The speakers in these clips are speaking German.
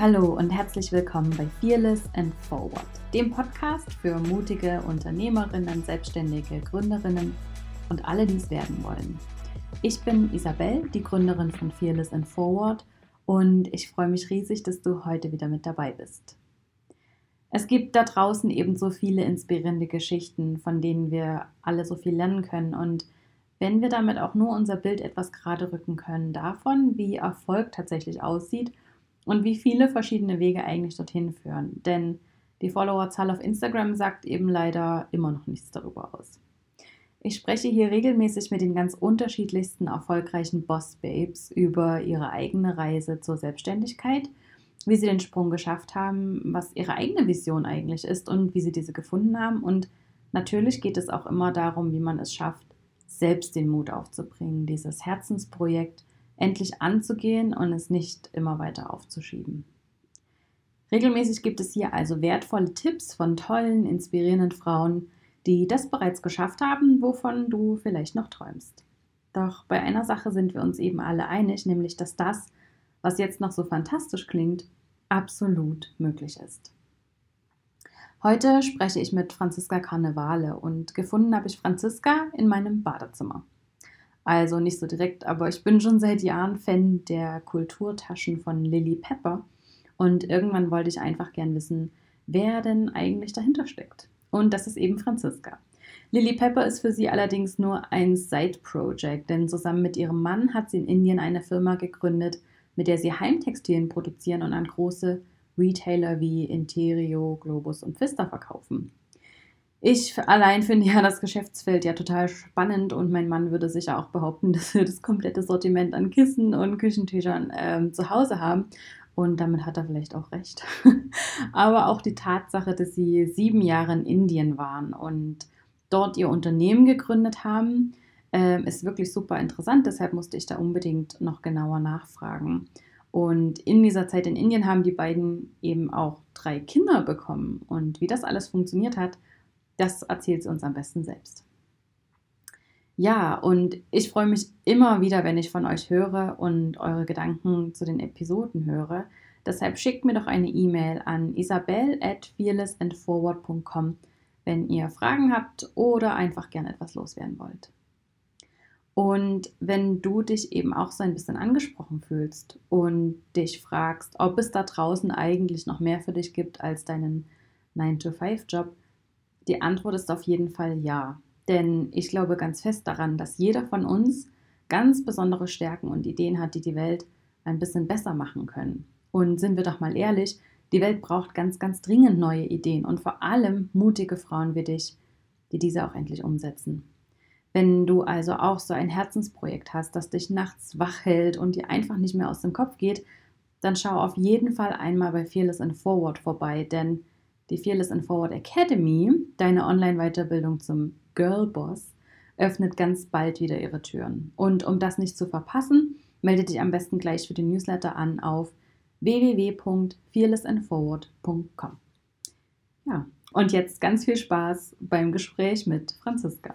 Hallo und herzlich willkommen bei Fearless and Forward, dem Podcast für mutige Unternehmerinnen, Selbstständige, Gründerinnen und alle, die es werden wollen. Ich bin Isabel, die Gründerin von Fearless and Forward und ich freue mich riesig, dass du heute wieder mit dabei bist. Es gibt da draußen ebenso viele inspirierende Geschichten, von denen wir alle so viel lernen können und wenn wir damit auch nur unser Bild etwas gerade rücken können davon, wie Erfolg tatsächlich aussieht und wie viele verschiedene Wege eigentlich dorthin führen. Denn die Followerzahl auf Instagram sagt eben leider immer noch nichts darüber aus. Ich spreche hier regelmäßig mit den ganz unterschiedlichsten erfolgreichen Boss-Babes über ihre eigene Reise zur Selbstständigkeit, wie sie den Sprung geschafft haben, was ihre eigene Vision eigentlich ist und wie sie diese gefunden haben. Und natürlich geht es auch immer darum, wie man es schafft, selbst den Mut aufzubringen, dieses Herzensprojekt endlich anzugehen und es nicht immer weiter aufzuschieben. Regelmäßig gibt es hier also wertvolle Tipps von tollen, inspirierenden Frauen, die das bereits geschafft haben, wovon du vielleicht noch träumst. Doch bei einer Sache sind wir uns eben alle einig, nämlich dass das, was jetzt noch so fantastisch klingt, absolut möglich ist. Heute spreche ich mit Franziska Karnevale und gefunden habe ich Franziska in meinem Badezimmer. Also nicht so direkt, aber ich bin schon seit Jahren Fan der Kulturtaschen von Lily Pepper und irgendwann wollte ich einfach gern wissen, wer denn eigentlich dahinter steckt. Und das ist eben Franziska. Lily Pepper ist für sie allerdings nur ein Side-Project, denn zusammen mit ihrem Mann hat sie in Indien eine Firma gegründet, mit der sie Heimtextilien produzieren und an große Retailer wie Interio, Globus und Pfister verkaufen. Ich allein finde ja das Geschäftsfeld ja total spannend und mein Mann würde sicher auch behaupten, dass wir das komplette Sortiment an Kissen und Küchentüchern ähm, zu Hause haben. Und damit hat er vielleicht auch recht. Aber auch die Tatsache, dass sie sieben Jahre in Indien waren und dort ihr Unternehmen gegründet haben, äh, ist wirklich super interessant. Deshalb musste ich da unbedingt noch genauer nachfragen. Und in dieser Zeit in Indien haben die beiden eben auch drei Kinder bekommen. Und wie das alles funktioniert hat, das erzählt sie uns am besten selbst. Ja, und ich freue mich immer wieder, wenn ich von euch höre und eure Gedanken zu den Episoden höre. Deshalb schickt mir doch eine E-Mail an isabel at fearlessandforward.com, wenn ihr Fragen habt oder einfach gerne etwas loswerden wollt. Und wenn du dich eben auch so ein bisschen angesprochen fühlst und dich fragst, ob es da draußen eigentlich noch mehr für dich gibt als deinen 9-to-5-Job, die Antwort ist auf jeden Fall ja. Denn ich glaube ganz fest daran, dass jeder von uns ganz besondere Stärken und Ideen hat, die die Welt ein bisschen besser machen können. Und sind wir doch mal ehrlich, die Welt braucht ganz, ganz dringend neue Ideen und vor allem mutige Frauen wie dich, die diese auch endlich umsetzen. Wenn du also auch so ein Herzensprojekt hast, das dich nachts wach hält und dir einfach nicht mehr aus dem Kopf geht, dann schau auf jeden Fall einmal bei Fearless and Forward vorbei, denn die Fearless and Forward Academy, deine Online-Weiterbildung zum Girl Boss, öffnet ganz bald wieder ihre Türen. Und um das nicht zu verpassen, melde dich am besten gleich für den Newsletter an auf www.fearlessandforward.com. Ja, und jetzt ganz viel Spaß beim Gespräch mit Franziska.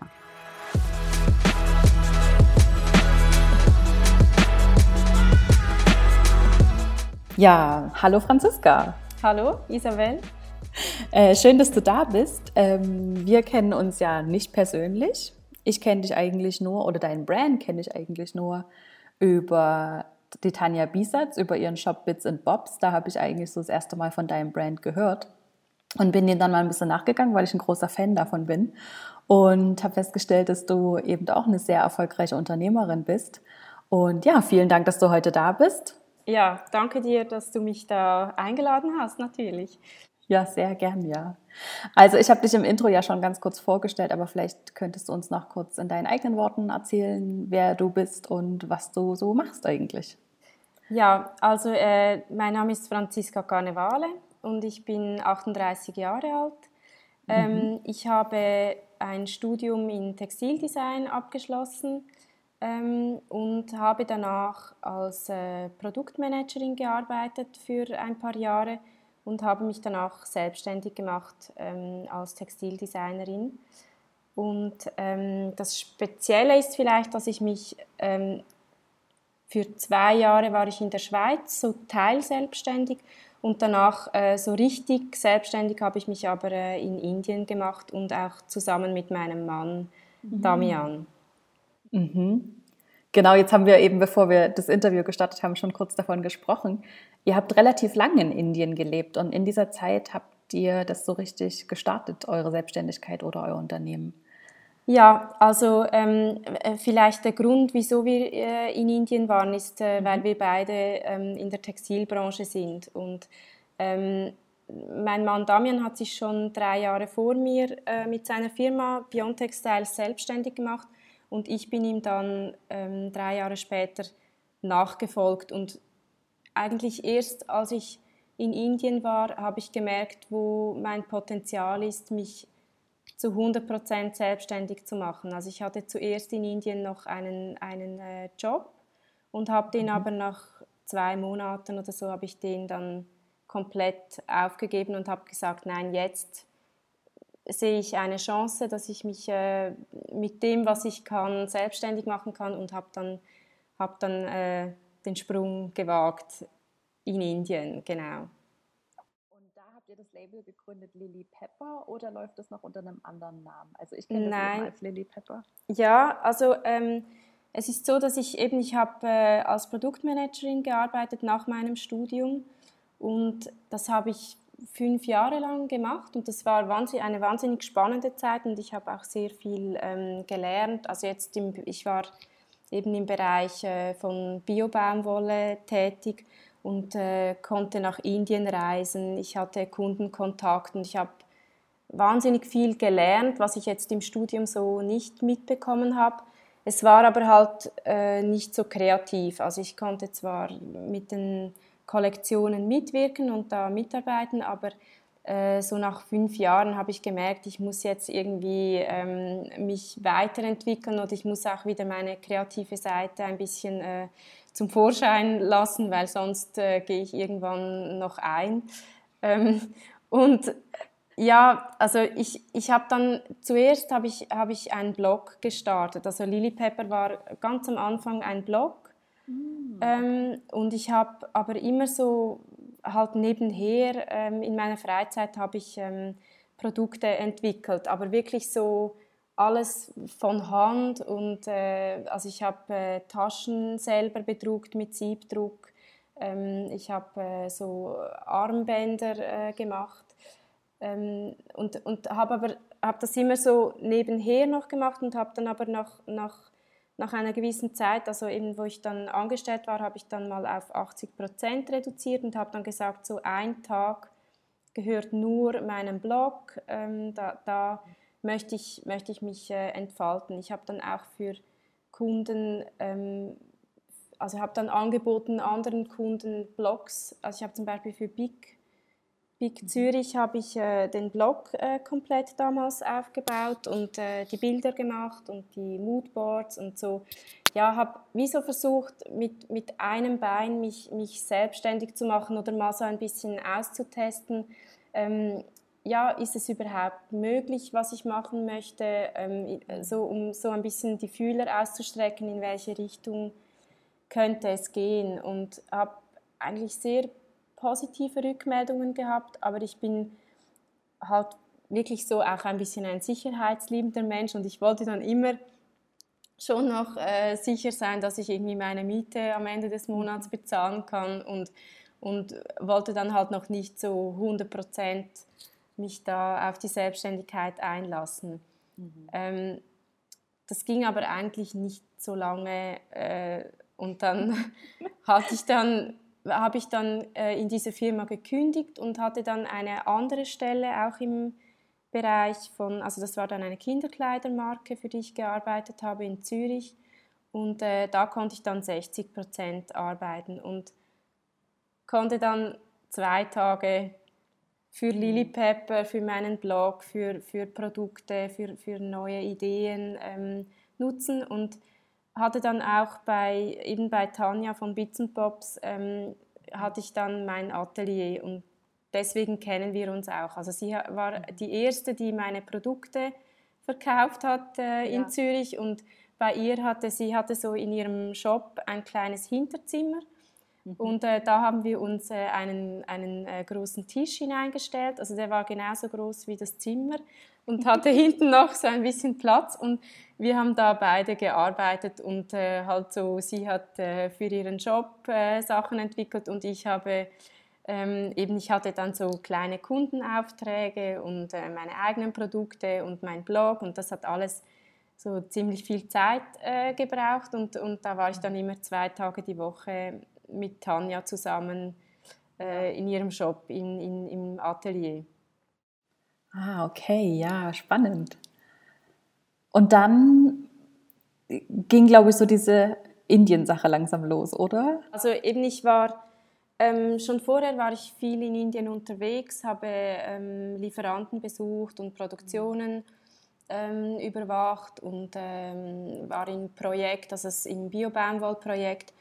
Ja, hallo Franziska. Hallo Isabel. Äh, schön, dass du da bist. Ähm, wir kennen uns ja nicht persönlich. Ich kenne dich eigentlich nur, oder deinen Brand kenne ich eigentlich nur über die Tanja Biesatz, über ihren Shop Bits and Bobs. Da habe ich eigentlich so das erste Mal von deinem Brand gehört und bin dir dann mal ein bisschen nachgegangen, weil ich ein großer Fan davon bin und habe festgestellt, dass du eben auch eine sehr erfolgreiche Unternehmerin bist. Und ja, vielen Dank, dass du heute da bist. Ja, danke dir, dass du mich da eingeladen hast, natürlich. Ja, sehr gern, ja. Also ich habe dich im Intro ja schon ganz kurz vorgestellt, aber vielleicht könntest du uns noch kurz in deinen eigenen Worten erzählen, wer du bist und was du so machst eigentlich. Ja, also äh, mein Name ist Franziska Carnevale und ich bin 38 Jahre alt. Ähm, mhm. Ich habe ein Studium in Textildesign abgeschlossen ähm, und habe danach als äh, Produktmanagerin gearbeitet für ein paar Jahre und habe mich danach selbstständig gemacht ähm, als Textildesignerin. Und ähm, das Spezielle ist vielleicht, dass ich mich ähm, für zwei Jahre war ich in der Schweiz, so teilselbstständig Und danach äh, so richtig selbstständig habe ich mich aber äh, in Indien gemacht und auch zusammen mit meinem Mann mhm. Damian. Mhm. Genau, jetzt haben wir eben, bevor wir das Interview gestartet haben, schon kurz davon gesprochen. Ihr habt relativ lange in Indien gelebt und in dieser Zeit habt ihr das so richtig gestartet, eure Selbstständigkeit oder euer Unternehmen. Ja, also ähm, äh, vielleicht der Grund, wieso wir äh, in Indien waren, ist, äh, weil wir beide ähm, in der Textilbranche sind. Und ähm, mein Mann Damian hat sich schon drei Jahre vor mir äh, mit seiner Firma Beyond Textiles selbstständig gemacht und ich bin ihm dann ähm, drei Jahre später nachgefolgt. Und eigentlich erst als ich in Indien war, habe ich gemerkt, wo mein Potenzial ist, mich zu 100% selbstständig zu machen. Also ich hatte zuerst in Indien noch einen, einen äh, Job und habe den mhm. aber nach zwei Monaten oder so habe ich den dann komplett aufgegeben und habe gesagt, nein, jetzt sehe ich eine Chance, dass ich mich äh, mit dem, was ich kann, selbstständig machen kann und habe dann, hab dann äh, den Sprung gewagt in Indien, genau ihr das Label gegründet Lily Pepper oder läuft das noch unter einem anderen Namen? Also ich kenne das eben als Lily Pepper. Ja, also ähm, es ist so, dass ich eben, ich habe äh, als Produktmanagerin gearbeitet nach meinem Studium und das habe ich fünf Jahre lang gemacht und das war wahnsinnig, eine wahnsinnig spannende Zeit und ich habe auch sehr viel ähm, gelernt. Also jetzt, im, ich war eben im Bereich äh, von Biobaumwolle tätig und äh, konnte nach Indien reisen. Ich hatte Kundenkontakt und ich habe wahnsinnig viel gelernt, was ich jetzt im Studium so nicht mitbekommen habe. Es war aber halt äh, nicht so kreativ. Also ich konnte zwar mit den Kollektionen mitwirken und da mitarbeiten, aber so nach fünf Jahren habe ich gemerkt, ich muss jetzt irgendwie ähm, mich weiterentwickeln und ich muss auch wieder meine kreative Seite ein bisschen äh, zum Vorschein lassen, weil sonst äh, gehe ich irgendwann noch ein. Ähm, und ja, also ich, ich habe dann zuerst habe ich, hab ich einen Blog gestartet. Also Lily Pepper war ganz am Anfang ein Blog. Mm. Ähm, und ich habe aber immer so halt nebenher ähm, in meiner Freizeit habe ich ähm, Produkte entwickelt, aber wirklich so alles von Hand und äh, also ich habe äh, Taschen selber bedruckt mit Siebdruck. Ähm, ich habe äh, so Armbänder äh, gemacht ähm, und, und habe aber habe das immer so nebenher noch gemacht und habe dann aber nach, nach, nach einer gewissen Zeit, also eben wo ich dann angestellt war, habe ich dann mal auf 80 Prozent reduziert und habe dann gesagt, so ein Tag gehört nur meinem Blog. Ähm, da, da möchte ich, möchte ich mich äh, entfalten. Ich habe dann auch für Kunden, ähm, also habe dann angeboten anderen Kunden Blogs, also ich habe zum Beispiel für Big, Big. Zürich habe ich äh, den Blog äh, komplett damals aufgebaut und äh, die Bilder gemacht und die Moodboards und so. Ja, habe wie so versucht, mit, mit einem Bein mich, mich selbstständig zu machen oder mal so ein bisschen auszutesten. Ähm, ja, ist es überhaupt möglich, was ich machen möchte, ähm, so, um so ein bisschen die Fühler auszustrecken, in welche Richtung könnte es gehen. Und habe eigentlich sehr positive Rückmeldungen gehabt, aber ich bin halt wirklich so auch ein bisschen ein sicherheitsliebender Mensch und ich wollte dann immer schon noch äh, sicher sein, dass ich irgendwie meine Miete am Ende des Monats bezahlen kann und, und wollte dann halt noch nicht so 100 Prozent mich da auf die Selbstständigkeit einlassen. Mhm. Ähm, das ging aber eigentlich nicht so lange äh, und dann hatte ich dann habe ich dann äh, in dieser Firma gekündigt und hatte dann eine andere Stelle auch im Bereich von, also das war dann eine Kinderkleidermarke, für die ich gearbeitet habe in Zürich. Und äh, da konnte ich dann 60 Prozent arbeiten und konnte dann zwei Tage für Lily Pepper, für meinen Blog, für, für Produkte, für, für neue Ideen ähm, nutzen. Und hatte dann auch bei, eben bei Tanja von Bits and Pops, ähm, hatte ich dann mein Atelier und deswegen kennen wir uns auch. Also sie war die erste, die meine Produkte verkauft hat äh, in ja. Zürich und bei ihr hatte sie hatte so in ihrem Shop ein kleines Hinterzimmer Mhm. Und äh, da haben wir uns äh, einen, einen äh, großen Tisch hineingestellt. Also der war genauso groß wie das Zimmer und hatte hinten noch so ein bisschen Platz. Und wir haben da beide gearbeitet und äh, halt so, sie hat äh, für ihren Job äh, Sachen entwickelt und ich habe ähm, eben, ich hatte dann so kleine Kundenaufträge und meine eigenen Produkte und mein Blog und das hat alles so ziemlich viel Zeit gebraucht und, und da war ich dann immer zwei Tage die Woche mit Tanja zusammen äh, in ihrem Shop, in, in, im Atelier. Ah, okay, ja, spannend. Und dann ging, glaube ich, so diese Indien-Sache langsam los, oder? Also eben, ich war ähm, schon vorher war ich viel in Indien unterwegs, habe ähm, Lieferanten besucht und Produktionen ähm, überwacht und ähm, war im Projekt, also im Bio-Baumwollprojekt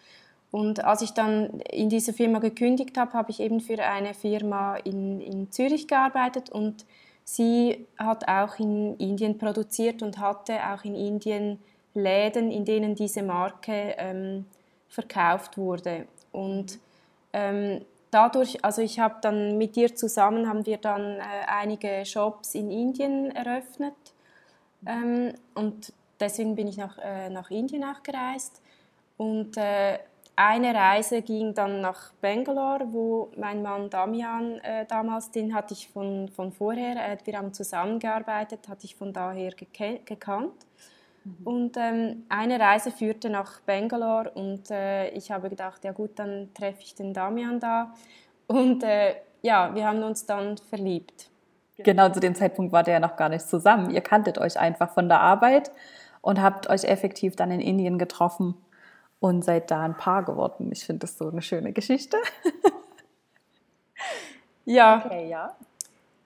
und als ich dann in dieser Firma gekündigt habe, habe ich eben für eine Firma in, in Zürich gearbeitet und sie hat auch in Indien produziert und hatte auch in Indien Läden, in denen diese Marke ähm, verkauft wurde. Und ähm, dadurch, also ich habe dann mit dir zusammen, haben wir dann äh, einige Shops in Indien eröffnet ähm, und deswegen bin ich nach, äh, nach Indien auch gereist. Und äh, eine Reise ging dann nach Bangalore, wo mein Mann Damian äh, damals, den hatte ich von, von vorher, äh, wir haben zusammengearbeitet, hatte ich von daher gekannt. Mhm. Und ähm, eine Reise führte nach Bangalore und äh, ich habe gedacht, ja gut, dann treffe ich den Damian da. Und äh, ja, wir haben uns dann verliebt. Genau zu dem Zeitpunkt war der ja noch gar nicht zusammen. Ihr kanntet euch einfach von der Arbeit und habt euch effektiv dann in Indien getroffen und seid da ein Paar geworden. Ich finde das so eine schöne Geschichte. ja. Okay, ja.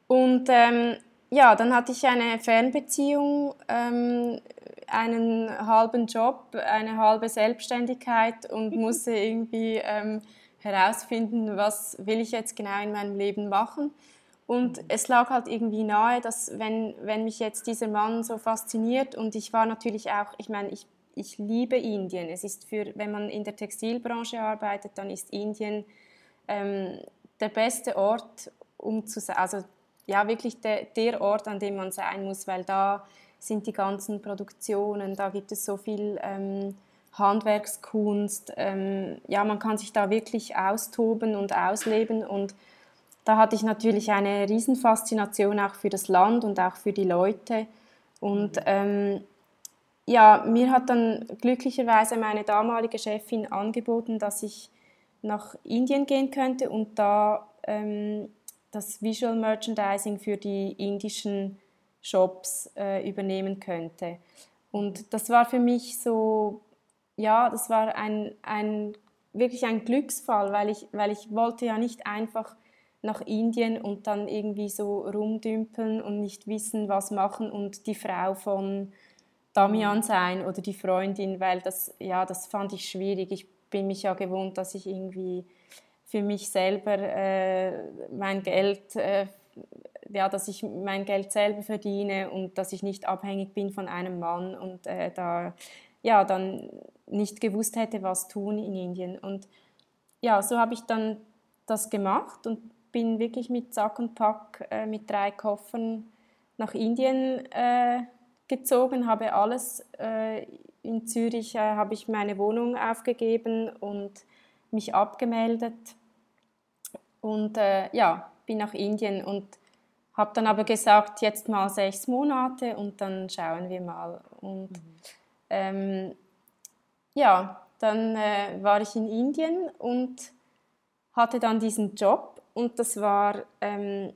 Und ähm, ja, dann hatte ich eine Fernbeziehung, ähm, einen halben Job, eine halbe Selbstständigkeit und musste irgendwie ähm, herausfinden, was will ich jetzt genau in meinem Leben machen. Und es lag halt irgendwie nahe, dass wenn, wenn mich jetzt dieser Mann so fasziniert und ich war natürlich auch, ich meine, ich ich liebe Indien. Es ist für, wenn man in der Textilbranche arbeitet, dann ist Indien ähm, der beste Ort, um zu sein, also ja wirklich der, der Ort, an dem man sein muss, weil da sind die ganzen Produktionen, da gibt es so viel ähm, Handwerkskunst, ähm, ja man kann sich da wirklich austoben und ausleben und da hatte ich natürlich eine Riesenfaszination auch für das Land und auch für die Leute und ähm, ja, mir hat dann glücklicherweise meine damalige Chefin angeboten, dass ich nach Indien gehen könnte und da ähm, das Visual Merchandising für die indischen Shops äh, übernehmen könnte. Und das war für mich so, ja, das war ein, ein, wirklich ein Glücksfall, weil ich, weil ich wollte ja nicht einfach nach Indien und dann irgendwie so rumdümpeln und nicht wissen, was machen und die Frau von Damian sein oder die Freundin, weil das, ja, das fand ich schwierig. Ich bin mich ja gewohnt, dass ich irgendwie für mich selber äh, mein Geld, äh, ja, dass ich mein Geld selber verdiene und dass ich nicht abhängig bin von einem Mann und äh, da ja dann nicht gewusst hätte, was tun in Indien. Und ja, so habe ich dann das gemacht und bin wirklich mit Sack und Pack äh, mit drei Koffern nach Indien äh, gezogen, habe alles äh, in Zürich, äh, habe ich meine Wohnung aufgegeben und mich abgemeldet und äh, ja, bin nach Indien und habe dann aber gesagt, jetzt mal sechs Monate und dann schauen wir mal. Und mhm. ähm, ja, dann äh, war ich in Indien und hatte dann diesen Job und das war ähm,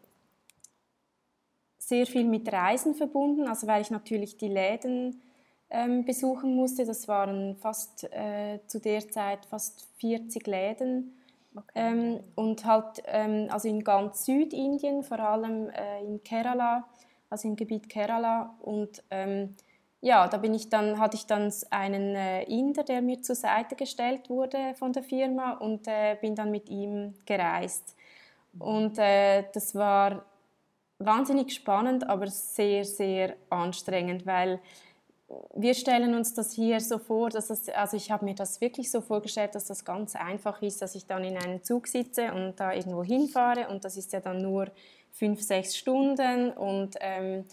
sehr viel mit Reisen verbunden, also weil ich natürlich die Läden ähm, besuchen musste. Das waren fast äh, zu der Zeit fast 40 Läden. Okay. Ähm, und halt ähm, also in ganz Südindien, vor allem äh, in Kerala, also im Gebiet Kerala. Und ähm, ja, da bin ich dann, hatte ich dann einen äh, Inder, der mir zur Seite gestellt wurde von der Firma und äh, bin dann mit ihm gereist. Mhm. Und äh, das war wahnsinnig spannend, aber sehr, sehr anstrengend, weil wir stellen uns das hier so vor, dass es, also ich habe mir das wirklich so vorgestellt, dass das ganz einfach ist, dass ich dann in einen Zug sitze und da irgendwo hinfahre und das ist ja dann nur fünf, sechs Stunden und ähm,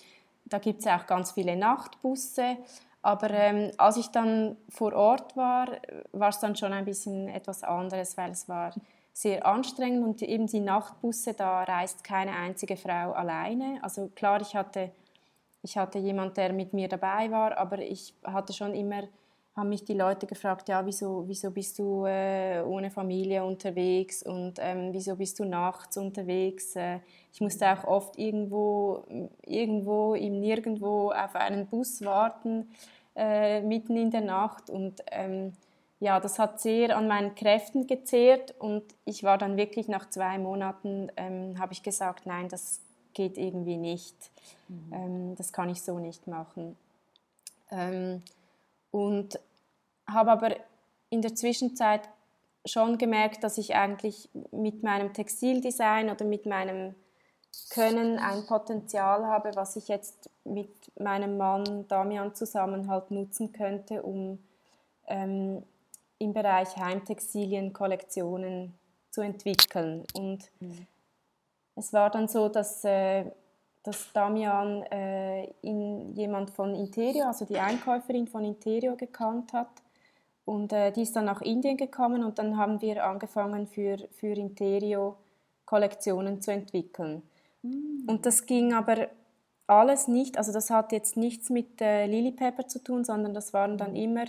da gibt es ja auch ganz viele Nachtbusse. Aber ähm, als ich dann vor Ort war, war es dann schon ein bisschen etwas anderes, weil es war sehr anstrengend und eben die Nachtbusse, da reist keine einzige Frau alleine. Also klar, ich hatte ich hatte jemand, der mit mir dabei war, aber ich hatte schon immer, haben mich die Leute gefragt, ja, wieso, wieso bist du äh, ohne Familie unterwegs und ähm, wieso bist du nachts unterwegs? Äh, ich musste auch oft irgendwo, irgendwo im Nirgendwo auf einen Bus warten, äh, mitten in der Nacht und ähm, ja, das hat sehr an meinen Kräften gezehrt und ich war dann wirklich nach zwei Monaten, ähm, habe ich gesagt, nein, das geht irgendwie nicht. Mhm. Ähm, das kann ich so nicht machen. Ähm, und habe aber in der Zwischenzeit schon gemerkt, dass ich eigentlich mit meinem Textildesign oder mit meinem Können ein Potenzial habe, was ich jetzt mit meinem Mann Damian zusammen halt nutzen könnte, um ähm, im Bereich Heimtextilien Kollektionen zu entwickeln. Und mhm. Es war dann so, dass, äh, dass Damian äh, in, jemand von Interio, also die Einkäuferin von Interio, gekannt hat. Und äh, die ist dann nach Indien gekommen und dann haben wir angefangen für, für Interio Kollektionen zu entwickeln. Mhm. Und das ging aber alles nicht, also das hat jetzt nichts mit äh, Lily Pepper zu tun, sondern das waren dann mm. immer,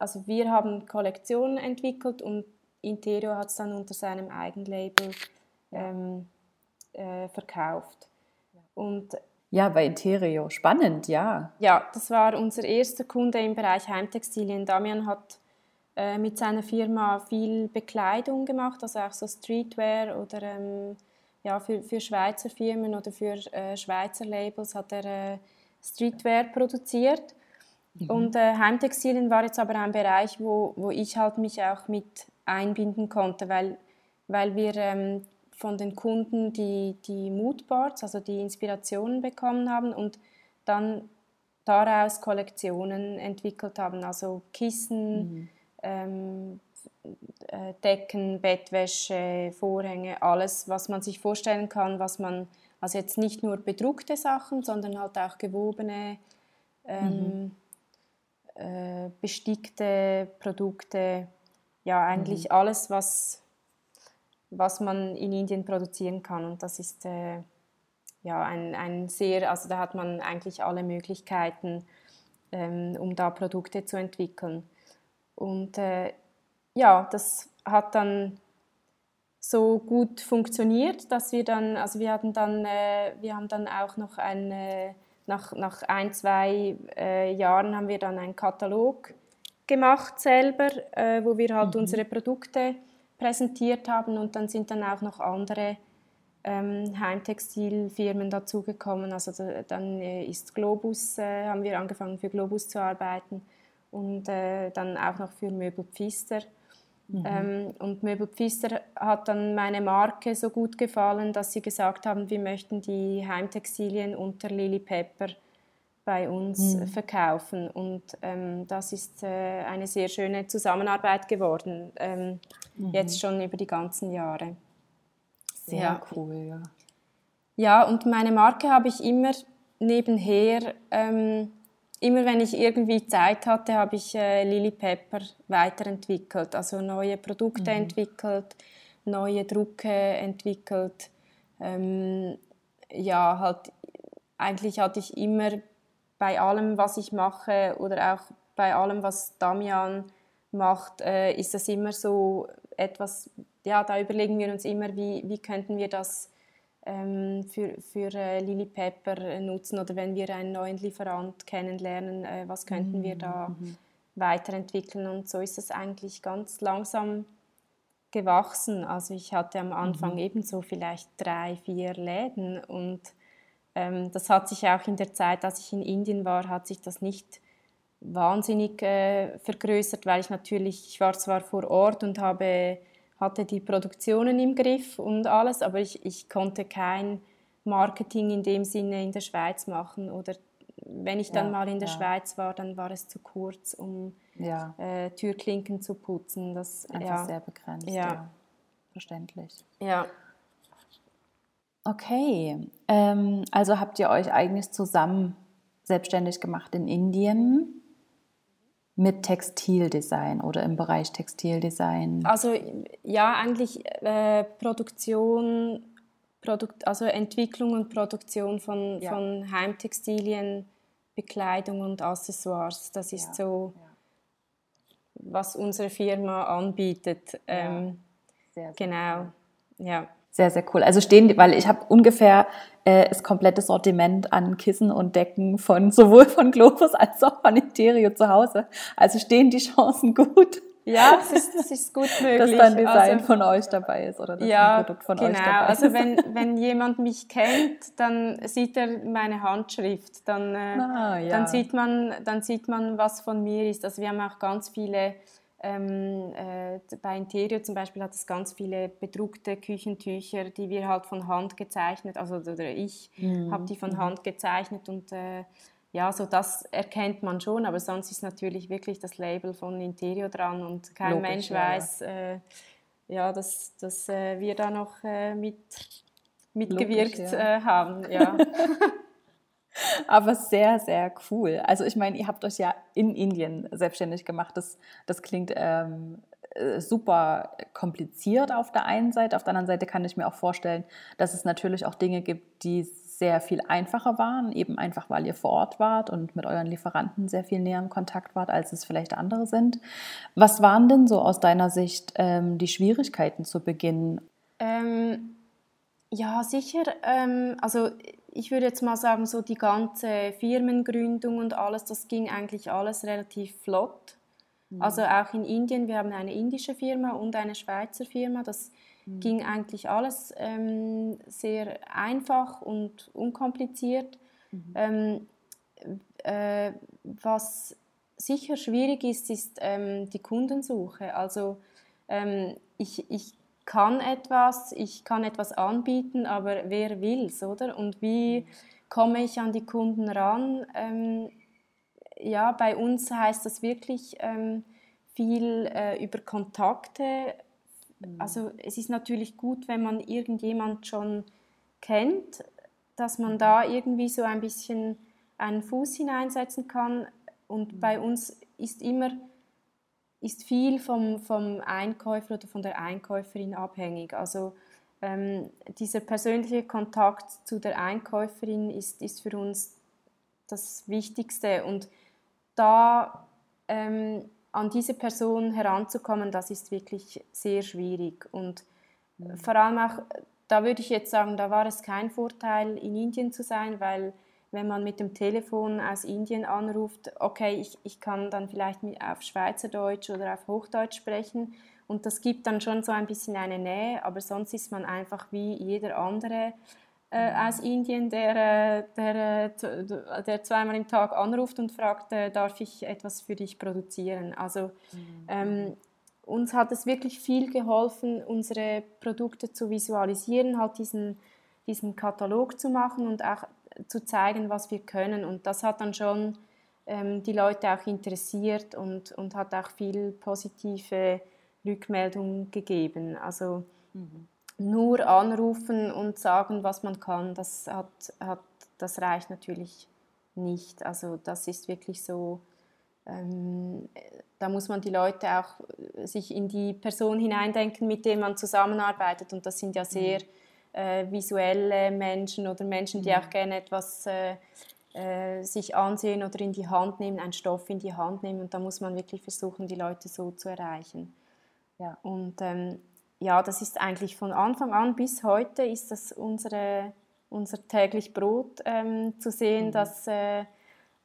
also wir haben Kollektionen entwickelt und Interio hat es dann unter seinem Eigenlabel ähm, äh, verkauft. Und ja, bei Interio, spannend, ja. Ja, das war unser erster Kunde im Bereich Heimtextilien. Damian hat äh, mit seiner Firma viel Bekleidung gemacht, also auch so Streetwear oder ähm, ja, für, für Schweizer Firmen oder für äh, Schweizer Labels hat er äh, Streetwear produziert. Mhm. Und äh, Heimtextilien war jetzt aber ein Bereich, wo, wo ich halt mich auch mit einbinden konnte, weil, weil wir ähm, von den Kunden die, die Moodboards, also die Inspirationen bekommen haben und dann daraus Kollektionen entwickelt haben, also Kissen, mhm. ähm, äh, Decken, Bettwäsche, Vorhänge, alles, was man sich vorstellen kann, was man, also jetzt nicht nur bedruckte Sachen, sondern halt auch gewobene, ähm, mhm. Äh, bestickte Produkte, ja eigentlich mhm. alles, was was man in Indien produzieren kann. Und das ist äh, ja ein, ein sehr, also da hat man eigentlich alle Möglichkeiten, ähm, um da Produkte zu entwickeln. Und äh, ja, das hat dann so gut funktioniert, dass wir dann, also wir hatten dann, äh, wir haben dann auch noch ein, nach, nach ein, zwei äh, Jahren haben wir dann einen Katalog gemacht selber, äh, wo wir halt mhm. unsere Produkte präsentiert haben und dann sind dann auch noch andere ähm, Heimtextilfirmen dazugekommen. Also da, dann äh, ist Globus, äh, haben wir angefangen für Globus zu arbeiten und äh, dann auch noch für Möbel Pfister. Mhm. Ähm, und Möbel Pfister hat dann meine Marke so gut gefallen, dass sie gesagt haben, wir möchten die Heimtextilien unter Lily Pepper bei uns mhm. verkaufen. Und ähm, das ist äh, eine sehr schöne Zusammenarbeit geworden, ähm, mhm. jetzt schon über die ganzen Jahre. Sehr ja. cool, ja. Ja, und meine Marke habe ich immer nebenher, ähm, immer wenn ich irgendwie Zeit hatte, habe ich äh, Lily Pepper weiterentwickelt, also neue Produkte mhm. entwickelt, neue Drucke entwickelt. Ähm, ja, halt eigentlich hatte ich immer bei allem, was ich mache oder auch bei allem, was Damian macht, äh, ist das immer so etwas, ja, da überlegen wir uns immer, wie, wie könnten wir das für, für äh, Lily Pepper nutzen oder wenn wir einen neuen Lieferant kennenlernen, äh, was könnten mhm. wir da mhm. weiterentwickeln und so ist es eigentlich ganz langsam gewachsen. Also ich hatte am Anfang mhm. ebenso vielleicht drei, vier Läden und ähm, das hat sich auch in der Zeit, als ich in Indien war, hat sich das nicht wahnsinnig äh, vergrößert, weil ich natürlich, ich war zwar vor Ort und habe, hatte die Produktionen im Griff und alles, aber ich, ich konnte kein Marketing in dem Sinne in der Schweiz machen oder wenn ich dann ja, mal in der ja. Schweiz war, dann war es zu kurz, um ja. äh, Türklinken zu putzen. Das einfach sehr begrenzt. Ja. Verständlich. Ja. Okay, ähm, also habt ihr euch eigentlich zusammen selbstständig gemacht in Indien mit Textildesign oder im Bereich Textildesign? Also ja, eigentlich äh, Produktion, Produkt, also Entwicklung und Produktion von, ja. von Heimtextilien, Bekleidung und Accessoires. Das ist ja. so, ja. was unsere Firma anbietet. Ähm, sehr, genau, ja. Sehr, sehr cool. Also stehen, weil ich habe ungefähr äh, das komplette Sortiment an Kissen und Decken von sowohl von Globus als auch von Interio zu Hause. Also stehen die Chancen gut. Ja, es ist, es ist gut möglich. Dass dann Design also, von euch dabei ist oder dass ja, ein Produkt von genau. euch dabei ist. Also wenn, wenn jemand mich kennt, dann sieht er meine Handschrift. Dann, äh, ah, ja. dann, sieht man, dann sieht man, was von mir ist. Also wir haben auch ganz viele ähm, äh, bei Interior zum Beispiel hat es ganz viele bedruckte Küchentücher, die wir halt von Hand gezeichnet, also oder ich mhm. habe die von mhm. Hand gezeichnet und äh, ja, so das erkennt man schon, aber sonst ist natürlich wirklich das Label von Interior dran und kein Logisch, Mensch ja. weiß, äh, ja, dass, dass äh, wir da noch äh, mit, mitgewirkt Logisch, ja. Äh, haben. Ja. Aber sehr, sehr cool. Also ich meine, ihr habt euch ja in Indien selbstständig gemacht. Das, das klingt ähm, äh, super kompliziert auf der einen Seite. Auf der anderen Seite kann ich mir auch vorstellen, dass es natürlich auch Dinge gibt, die sehr viel einfacher waren, eben einfach weil ihr vor Ort wart und mit euren Lieferanten sehr viel näher im Kontakt wart, als es vielleicht andere sind. Was waren denn so aus deiner Sicht ähm, die Schwierigkeiten zu Beginn? Ähm, ja, sicher. Ähm, also ich würde jetzt mal sagen, so die ganze Firmengründung und alles, das ging eigentlich alles relativ flott. Mhm. Also auch in Indien, wir haben eine indische Firma und eine Schweizer Firma, das mhm. ging eigentlich alles ähm, sehr einfach und unkompliziert. Mhm. Ähm, äh, was sicher schwierig ist, ist ähm, die Kundensuche. Also ähm, ich, ich kann etwas, ich kann etwas anbieten, aber wer will's, oder? Und wie komme ich an die Kunden ran? Ähm, ja, bei uns heißt das wirklich ähm, viel äh, über Kontakte. Mhm. Also es ist natürlich gut, wenn man irgendjemand schon kennt, dass man da irgendwie so ein bisschen einen Fuß hineinsetzen kann. Und bei mhm. uns ist immer ist viel vom, vom Einkäufer oder von der Einkäuferin abhängig. Also ähm, dieser persönliche Kontakt zu der Einkäuferin ist, ist für uns das Wichtigste. Und da ähm, an diese Person heranzukommen, das ist wirklich sehr schwierig. Und mhm. vor allem auch, da würde ich jetzt sagen, da war es kein Vorteil, in Indien zu sein, weil wenn man mit dem Telefon aus Indien anruft, okay, ich, ich kann dann vielleicht auf Schweizerdeutsch oder auf Hochdeutsch sprechen und das gibt dann schon so ein bisschen eine Nähe, aber sonst ist man einfach wie jeder andere äh, aus Indien, der, äh, der, äh, der zweimal im Tag anruft und fragt, äh, darf ich etwas für dich produzieren. Also mhm. ähm, uns hat es wirklich viel geholfen, unsere Produkte zu visualisieren, halt diesen, diesen Katalog zu machen und auch zu zeigen, was wir können. Und das hat dann schon ähm, die Leute auch interessiert und, und hat auch viel positive Rückmeldung gegeben. Also mhm. nur anrufen und sagen, was man kann, das, hat, hat, das reicht natürlich nicht. Also das ist wirklich so, ähm, da muss man die Leute auch sich in die Person hineindenken, mit der man zusammenarbeitet. Und das sind ja sehr... Mhm äh, visuelle Menschen oder Menschen, die mhm. auch gerne etwas äh, äh, sich ansehen oder in die Hand nehmen, einen Stoff in die Hand nehmen. Und da muss man wirklich versuchen, die Leute so zu erreichen. Ja. Und ähm, ja, das ist eigentlich von Anfang an bis heute ist das unsere, unser täglich Brot, ähm, zu sehen, mhm. dass, äh,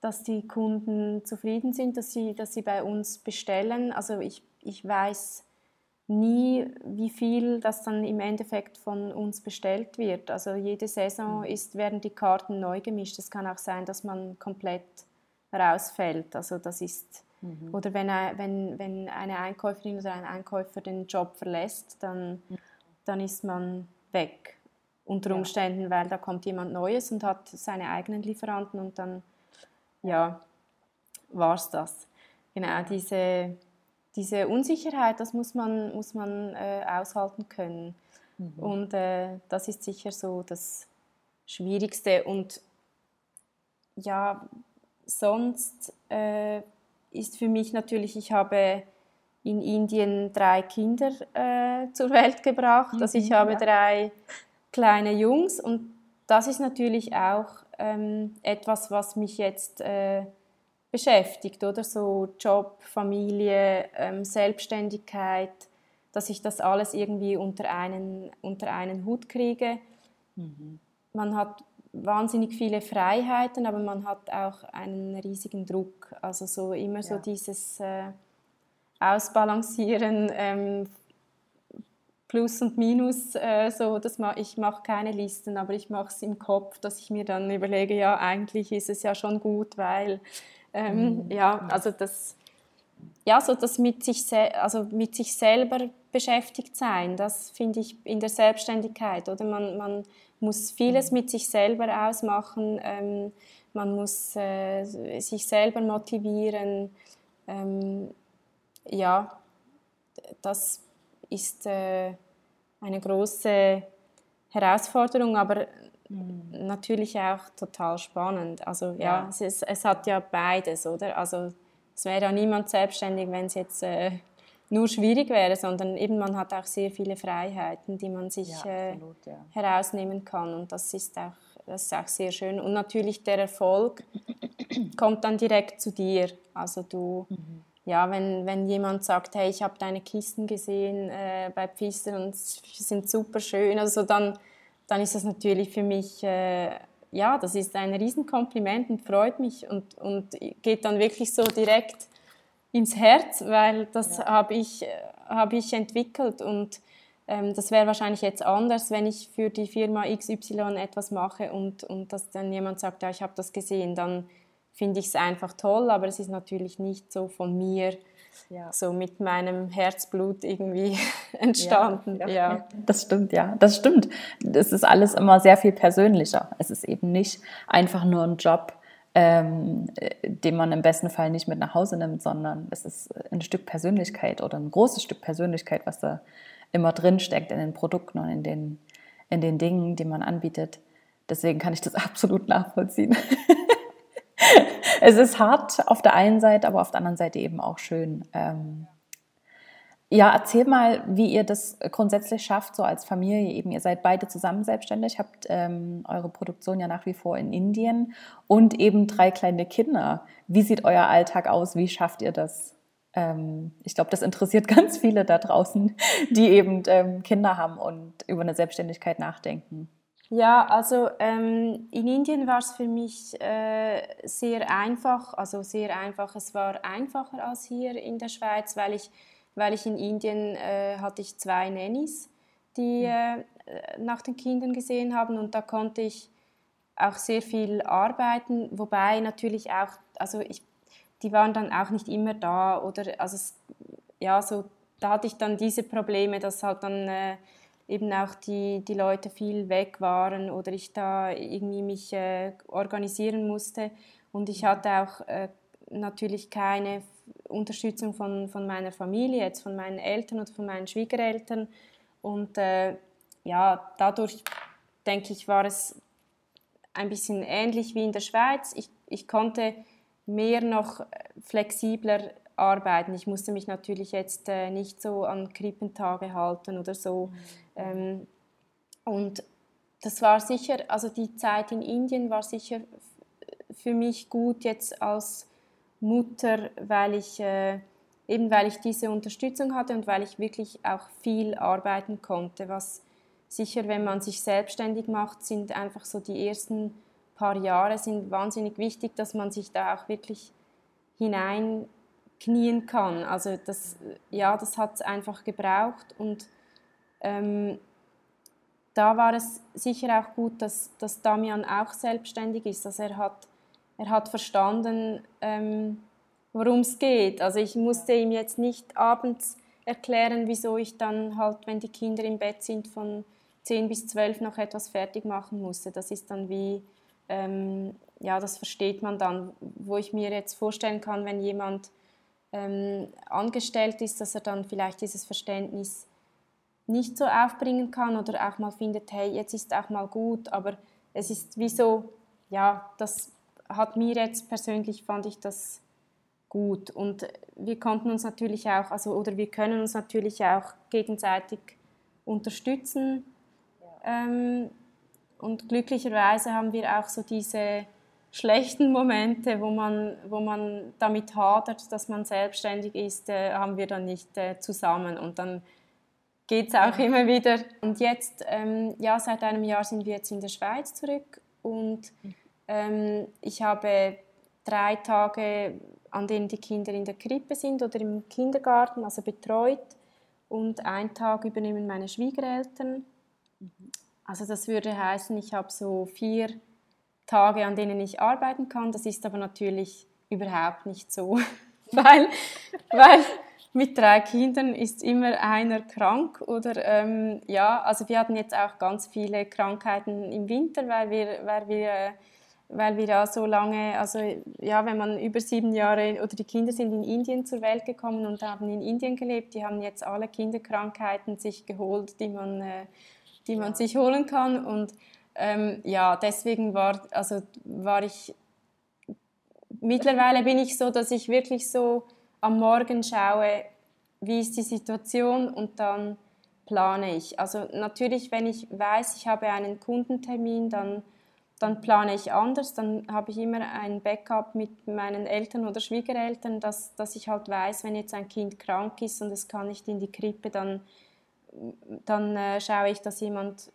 dass die Kunden zufrieden sind, dass sie, dass sie bei uns bestellen. Also ich, ich weiß nie, wie viel das dann im Endeffekt von uns bestellt wird. Also jede Saison mhm. ist, werden die Karten neu gemischt. Es kann auch sein, dass man komplett rausfällt. Also das ist mhm. oder wenn, wenn, wenn eine Einkäuferin oder ein Einkäufer den Job verlässt, dann, mhm. dann ist man weg. Unter Umständen, ja. weil da kommt jemand Neues und hat seine eigenen Lieferanten und dann ja, war es das. Genau, diese, diese Unsicherheit, das muss man, muss man äh, aushalten können. Mhm. Und äh, das ist sicher so das Schwierigste. Und ja, sonst äh, ist für mich natürlich, ich habe in Indien drei Kinder äh, zur Welt gebracht. Mhm, also ich habe ja. drei kleine Jungs und das ist natürlich auch ähm, etwas, was mich jetzt äh, beschäftigt, oder so Job, Familie, ähm, Selbstständigkeit, dass ich das alles irgendwie unter einen, unter einen Hut kriege. Mhm. Man hat wahnsinnig viele Freiheiten, aber man hat auch einen riesigen Druck. Also so immer ja. so dieses äh, Ausbalancieren ähm, Plus und Minus, äh, so, dass ma ich mache keine Listen, aber ich mache es im Kopf, dass ich mir dann überlege, ja, eigentlich ist es ja schon gut, weil, ähm, mhm. ja, also das, ja, so das mit sich, also mit sich selber beschäftigt sein, das finde ich in der Selbstständigkeit, oder man, man muss vieles mhm. mit sich selber ausmachen, ähm, man muss äh, sich selber motivieren, ähm, ja, das ist äh, eine große Herausforderung, aber mhm. natürlich auch total spannend. Also ja, ja. Es, ist, es, hat ja beides, oder? Also es wäre ja niemand selbstständig, wenn es jetzt äh, nur schwierig wäre, sondern eben man hat auch sehr viele Freiheiten, die man sich ja, absolut, ja. herausnehmen kann und das ist auch das ist auch sehr schön. Und natürlich der Erfolg kommt dann direkt zu dir. Also du, mhm ja, wenn, wenn jemand sagt, hey, ich habe deine Kisten gesehen äh, bei Pfister und sie sind super schön, also dann, dann ist das natürlich für mich, äh, ja, das ist ein Riesenkompliment und freut mich und, und geht dann wirklich so direkt ins Herz, weil das ja. habe ich, hab ich entwickelt und ähm, das wäre wahrscheinlich jetzt anders, wenn ich für die Firma XY etwas mache und, und dass dann jemand sagt, ja, ich habe das gesehen, dann finde ich es einfach toll, aber es ist natürlich nicht so von mir, ja. so mit meinem Herzblut irgendwie entstanden. Ja, ja. ja, Das stimmt, ja. Das stimmt. Das ist alles immer sehr viel persönlicher. Es ist eben nicht einfach nur ein Job, ähm, den man im besten Fall nicht mit nach Hause nimmt, sondern es ist ein Stück Persönlichkeit oder ein großes Stück Persönlichkeit, was da immer drin steckt in den Produkten und in den, in den Dingen, die man anbietet. Deswegen kann ich das absolut nachvollziehen. es ist hart auf der einen Seite, aber auf der anderen Seite eben auch schön. Ähm, ja, erzähl mal, wie ihr das grundsätzlich schafft, so als Familie. Eben, ihr seid beide zusammen selbstständig, habt ähm, eure Produktion ja nach wie vor in Indien und eben drei kleine Kinder. Wie sieht euer Alltag aus? Wie schafft ihr das? Ähm, ich glaube, das interessiert ganz viele da draußen, die eben ähm, Kinder haben und über eine Selbstständigkeit nachdenken. Ja, also ähm, in Indien war es für mich äh, sehr einfach, also sehr einfach. Es war einfacher als hier in der Schweiz, weil ich, weil ich in Indien äh, hatte ich zwei Nannies, die hm. äh, nach den Kindern gesehen haben und da konnte ich auch sehr viel arbeiten, wobei natürlich auch, also ich, die waren dann auch nicht immer da oder also es, ja so da hatte ich dann diese Probleme, dass halt dann äh, eben auch die, die Leute viel weg waren oder ich da irgendwie mich äh, organisieren musste. Und ich hatte auch äh, natürlich keine Unterstützung von, von meiner Familie, jetzt von meinen Eltern oder von meinen Schwiegereltern. Und äh, ja, dadurch denke ich, war es ein bisschen ähnlich wie in der Schweiz. Ich, ich konnte mehr noch flexibler arbeiten. Ich musste mich natürlich jetzt äh, nicht so an Krippentage halten oder so. Mhm. Ähm, und das war sicher, also die Zeit in Indien war sicher für mich gut jetzt als Mutter, weil ich äh, eben weil ich diese Unterstützung hatte und weil ich wirklich auch viel arbeiten konnte. Was sicher, wenn man sich selbstständig macht, sind einfach so die ersten paar Jahre sind wahnsinnig wichtig, dass man sich da auch wirklich hineinknien kann. Also das, ja, das hat es einfach gebraucht und ähm, da war es sicher auch gut, dass, dass Damian auch selbstständig ist. Also er hat, er hat verstanden, ähm, worum es geht. Also ich musste ihm jetzt nicht abends erklären, wieso ich dann halt, wenn die Kinder im Bett sind, von 10 bis 12 noch etwas fertig machen musste. Das ist dann wie ähm, ja, das versteht man dann, wo ich mir jetzt vorstellen kann, wenn jemand ähm, angestellt ist, dass er dann vielleicht dieses Verständnis nicht so aufbringen kann oder auch mal findet, hey, jetzt ist auch mal gut, aber es ist wie so, ja, das hat mir jetzt persönlich, fand ich das gut. Und wir konnten uns natürlich auch, also oder wir können uns natürlich auch gegenseitig unterstützen. Ähm, und glücklicherweise haben wir auch so diese schlechten Momente, wo man, wo man damit hadert, dass man selbstständig ist, äh, haben wir dann nicht äh, zusammen. Und dann geht es auch immer wieder. Und jetzt, ähm, ja, seit einem Jahr sind wir jetzt in der Schweiz zurück und ähm, ich habe drei Tage, an denen die Kinder in der Krippe sind oder im Kindergarten, also betreut. Und einen Tag übernehmen meine Schwiegereltern. Also das würde heißen, ich habe so vier Tage, an denen ich arbeiten kann. Das ist aber natürlich überhaupt nicht so, weil, weil mit drei Kindern ist immer einer krank oder ähm, ja, also wir hatten jetzt auch ganz viele Krankheiten im Winter, weil wir, weil wir weil wir ja so lange, also ja, wenn man über sieben Jahre oder die Kinder sind in Indien zur Welt gekommen und haben in Indien gelebt, die haben jetzt alle Kinderkrankheiten sich geholt, die man, äh, die man sich holen kann und ähm, ja, deswegen war, also war ich, mittlerweile bin ich so, dass ich wirklich so am Morgen schaue, wie ist die Situation und dann plane ich. Also natürlich, wenn ich weiß, ich habe einen Kundentermin, dann, dann plane ich anders, dann habe ich immer ein Backup mit meinen Eltern oder Schwiegereltern, dass, dass ich halt weiß, wenn jetzt ein Kind krank ist und es kann nicht in die Krippe, dann, dann äh, schaue ich, dass jemand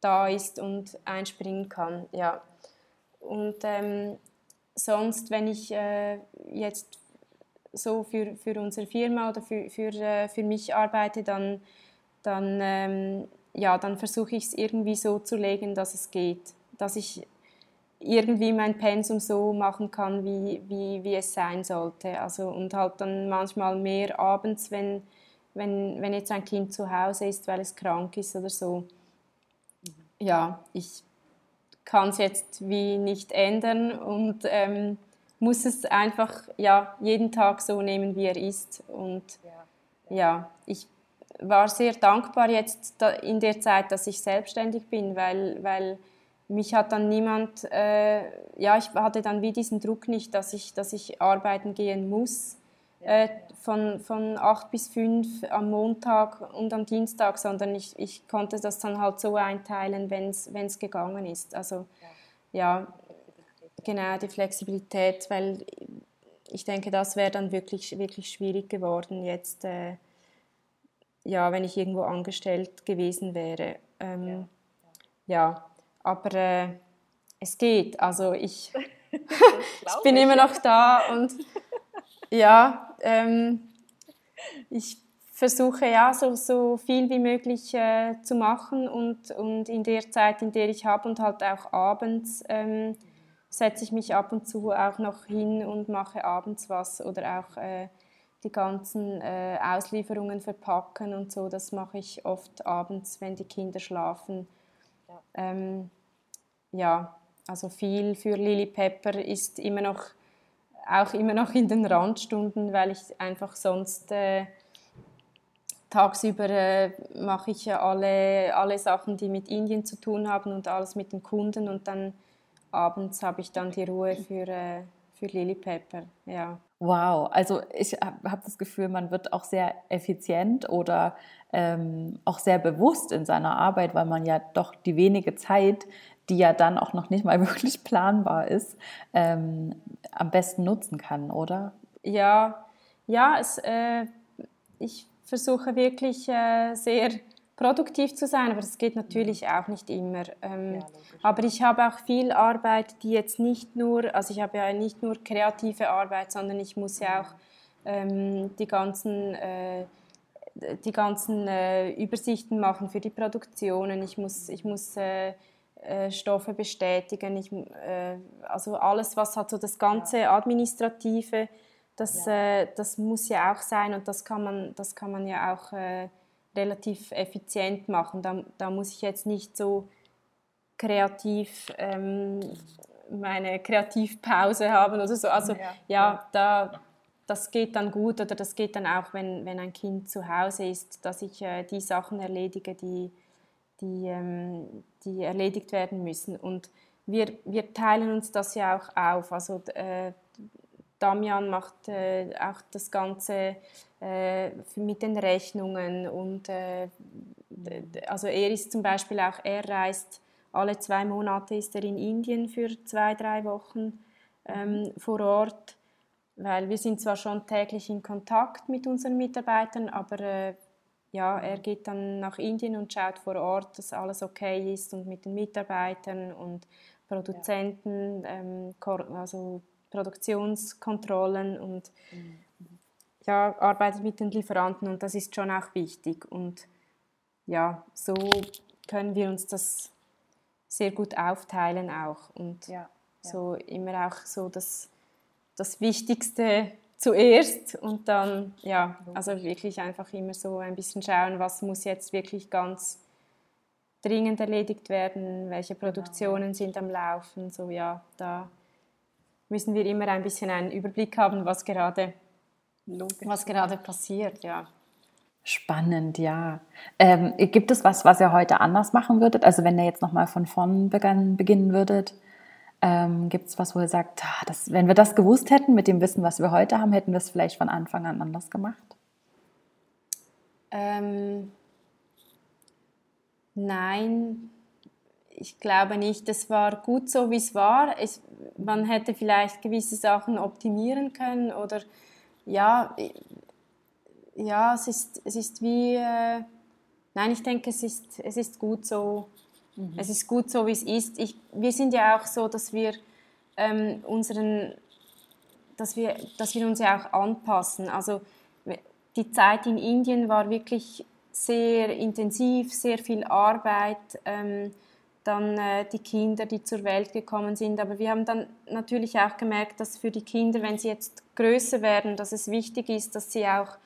da ist und einspringen kann. Ja. Und ähm, sonst, wenn ich äh, jetzt so für, für unsere Firma oder für, für, äh, für mich arbeite, dann, dann, ähm, ja, dann versuche ich es irgendwie so zu legen, dass es geht. Dass ich irgendwie mein Pensum so machen kann, wie, wie, wie es sein sollte. Also, und halt dann manchmal mehr abends, wenn, wenn, wenn jetzt ein Kind zu Hause ist, weil es krank ist oder so ja, ich kann es jetzt wie nicht ändern und ähm, muss es einfach ja, jeden Tag so nehmen, wie er ist. Und ja, ja ich war sehr dankbar jetzt in der Zeit, dass ich selbstständig bin, weil, weil mich hat dann niemand, äh, ja, ich hatte dann wie diesen Druck nicht, dass ich, dass ich arbeiten gehen muss äh, von, von 8 bis 5 am Montag und am Dienstag, sondern ich, ich konnte das dann halt so einteilen, wenn es gegangen ist. Also ja, genau, die Flexibilität, weil ich denke, das wäre dann wirklich, wirklich schwierig geworden jetzt, äh, ja, wenn ich irgendwo angestellt gewesen wäre. Ähm, ja. ja. aber äh, es geht. Also ich, ich bin immer noch da und ja, ähm, ich versuche ja so, so viel wie möglich äh, zu machen und, und in der Zeit, in der ich habe und halt auch abends ähm, setze ich mich ab und zu auch noch hin und mache abends was oder auch äh, die ganzen äh, Auslieferungen verpacken und so. Das mache ich oft abends, wenn die Kinder schlafen. Ja, ähm, ja also viel für Lily Pepper ist immer noch auch immer noch in den Randstunden, weil ich einfach sonst äh, tagsüber äh, mache ich ja alle, alle Sachen, die mit Indien zu tun haben und alles mit den Kunden und dann abends habe ich dann die Ruhe für, äh, für Lily Pepper. Ja. Wow, also ich habe das Gefühl, man wird auch sehr effizient oder ähm, auch sehr bewusst in seiner Arbeit, weil man ja doch die wenige Zeit, die ja dann auch noch nicht mal wirklich planbar ist, ähm, am besten nutzen kann, oder? Ja, ja es, äh, ich versuche wirklich äh, sehr produktiv zu sein, aber das geht natürlich auch nicht immer. Ähm, ja, aber ich habe auch viel Arbeit, die jetzt nicht nur, also ich habe ja nicht nur kreative Arbeit, sondern ich muss ja auch ähm, die ganzen äh, die ganzen äh, Übersichten machen für die Produktionen. Ich muss, ich muss äh, äh, Stoffe bestätigen. Ich, äh, also alles, was hat so das ganze Administrative, das, ja. äh, das muss ja auch sein und das kann man, das kann man ja auch äh, relativ effizient machen. Da, da muss ich jetzt nicht so kreativ ähm, meine Kreativpause haben oder so. Also ja, ja, da, das geht dann gut oder das geht dann auch, wenn, wenn ein Kind zu Hause ist, dass ich äh, die Sachen erledige, die, die, ähm, die erledigt werden müssen. Und wir, wir teilen uns das ja auch auf. Also äh, Damian macht äh, auch das Ganze äh, mit den Rechnungen und äh, also er ist zum Beispiel auch, er reist alle zwei Monate ist er in Indien für zwei, drei Wochen ähm, vor Ort, weil wir sind zwar schon täglich in Kontakt mit unseren Mitarbeitern, aber äh, ja, er geht dann nach Indien und schaut vor Ort, dass alles okay ist und mit den Mitarbeitern und Produzenten, ja. ähm, also Produktionskontrollen und mhm. ja, arbeitet mit den Lieferanten und das ist schon auch wichtig. Und ja, so können wir uns das sehr gut aufteilen auch und ja, ja. so immer auch so das, das Wichtigste zuerst und dann, ja, also wirklich einfach immer so ein bisschen schauen, was muss jetzt wirklich ganz dringend erledigt werden, welche genau, Produktionen sind am Laufen, so ja, da müssen wir immer ein bisschen einen Überblick haben, was gerade, was gerade passiert, ja. Spannend, ja. Ähm, gibt es was, was ihr heute anders machen würdet? Also wenn ihr jetzt nochmal von vorn beginnen würdet, ähm, gibt es was, wo ihr sagt, ah, das, wenn wir das gewusst hätten, mit dem Wissen, was wir heute haben, hätten wir es vielleicht von Anfang an anders gemacht? Ähm, nein, ich glaube nicht. Es war gut so, wie es war. Man hätte vielleicht gewisse Sachen optimieren können oder ja, ja, es ist, es ist wie, äh, nein, ich denke, es ist, es ist gut so, mhm. es ist gut so, wie es ist. Ich, wir sind ja auch so, dass wir ähm, unseren, dass wir, dass wir uns ja auch anpassen. Also die Zeit in Indien war wirklich sehr intensiv, sehr viel Arbeit. Ähm, dann äh, die Kinder, die zur Welt gekommen sind. Aber wir haben dann natürlich auch gemerkt, dass für die Kinder, wenn sie jetzt größer werden, dass es wichtig ist, dass sie auch,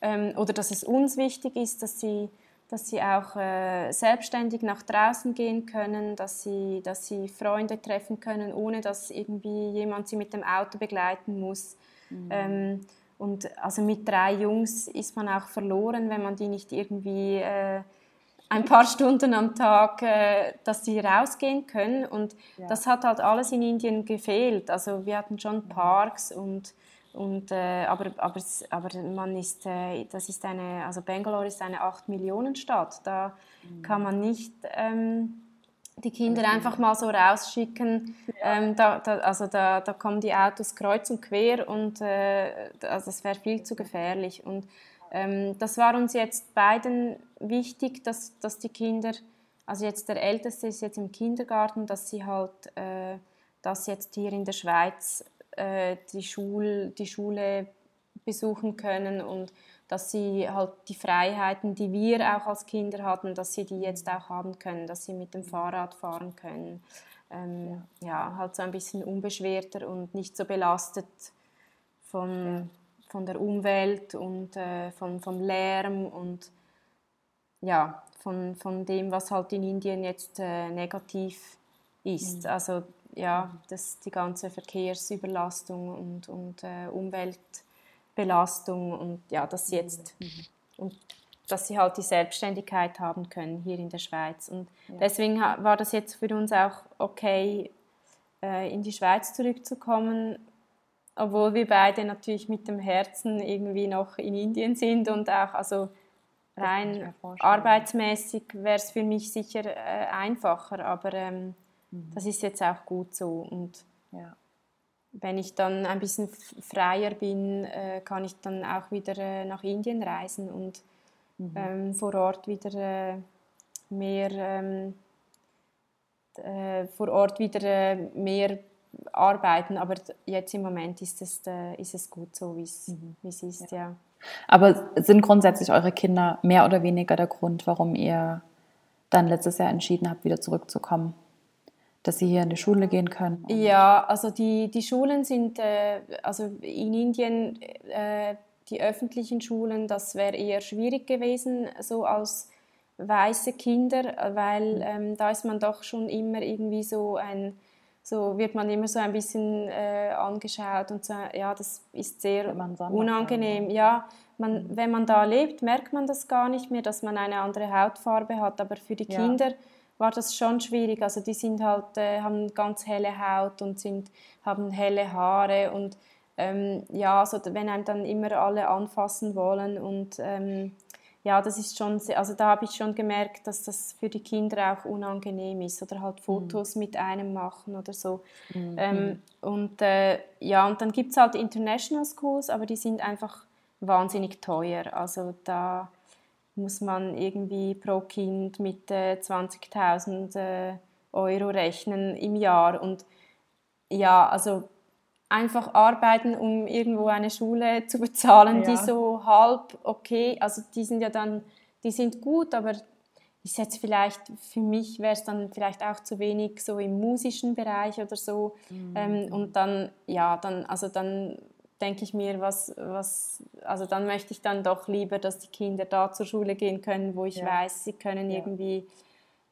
ähm, oder dass es uns wichtig ist, dass sie, dass sie auch äh, selbstständig nach draußen gehen können, dass sie, dass sie Freunde treffen können, ohne dass irgendwie jemand sie mit dem Auto begleiten muss. Mhm. Ähm, und also mit drei Jungs ist man auch verloren, wenn man die nicht irgendwie... Äh, ein paar Stunden am Tag, äh, dass sie rausgehen können. Und ja. das hat halt alles in Indien gefehlt. Also wir hatten schon Parks und, und äh, aber, aber, aber man ist, äh, das ist eine, also Bangalore ist eine 8 Millionen Stadt. Da mhm. kann man nicht ähm, die Kinder einfach mal so rausschicken. Ja. Ähm, da, da, also da, da kommen die Autos kreuz und quer und äh, also das wäre viel zu gefährlich. Und ähm, das war uns jetzt beiden wichtig, dass, dass die Kinder, also jetzt der Älteste ist jetzt im Kindergarten, dass sie halt äh, das jetzt hier in der Schweiz äh, die, Schul, die Schule besuchen können und dass sie halt die Freiheiten, die wir auch als Kinder hatten, dass sie die jetzt auch haben können, dass sie mit dem Fahrrad fahren können. Ähm, ja. ja. halt so ein bisschen unbeschwerter und nicht so belastet von, ja von der Umwelt und äh, von, vom Lärm und ja, von, von dem, was halt in Indien jetzt äh, negativ ist. Mhm. Also ja, das, die ganze Verkehrsüberlastung und, und äh, Umweltbelastung und ja, dass sie jetzt mhm. und dass sie halt die Selbstständigkeit haben können hier in der Schweiz. Und ja. deswegen war das jetzt für uns auch okay, äh, in die Schweiz zurückzukommen obwohl wir beide natürlich mit dem Herzen irgendwie noch in Indien sind und auch also rein arbeitsmäßig wäre es für mich sicher äh, einfacher, aber ähm, mhm. das ist jetzt auch gut so und ja. wenn ich dann ein bisschen freier bin, äh, kann ich dann auch wieder äh, nach Indien reisen und mhm. ähm, vor Ort wieder äh, mehr ähm, äh, vor Ort wieder mehr arbeiten, aber jetzt im Moment ist es, äh, ist es gut so, wie es, mhm. es ist, ja. ja. Aber sind grundsätzlich eure Kinder mehr oder weniger der Grund, warum ihr dann letztes Jahr entschieden habt, wieder zurückzukommen? Dass sie hier in die Schule gehen können? Ja, also die, die Schulen sind, äh, also in Indien, äh, die öffentlichen Schulen, das wäre eher schwierig gewesen, so als weiße Kinder, weil mhm. ähm, da ist man doch schon immer irgendwie so ein so wird man immer so ein bisschen äh, angeschaut und so, ja, das ist sehr unangenehm. Ja, man, wenn man da lebt, merkt man das gar nicht mehr, dass man eine andere Hautfarbe hat, aber für die Kinder ja. War das schon schwierig. Also die sind halt, äh, haben ganz helle Haut und sind, haben helle Haare und ähm, ja, also wenn einem dann immer alle anfassen wollen und ähm, ja, das ist schon, sehr, also da habe ich schon gemerkt, dass das für die Kinder auch unangenehm ist oder halt mhm. Fotos mhm. mit einem machen oder so. Mhm. Ähm, und äh, ja, und dann gibt es halt International Schools, aber die sind einfach wahnsinnig teuer. Also da muss man irgendwie pro Kind mit äh, 20.000 äh, Euro rechnen im Jahr und ja, also einfach arbeiten, um irgendwo eine Schule zu bezahlen, ja. die so halb okay, also die sind ja dann, die sind gut, aber ist jetzt vielleicht, für mich wäre es dann vielleicht auch zu wenig so im musischen Bereich oder so. Mhm. Ähm, und dann, ja, dann, also dann denke ich mir, was, was, also dann möchte ich dann doch lieber, dass die Kinder da zur Schule gehen können, wo ich ja. weiß, sie können ja. irgendwie,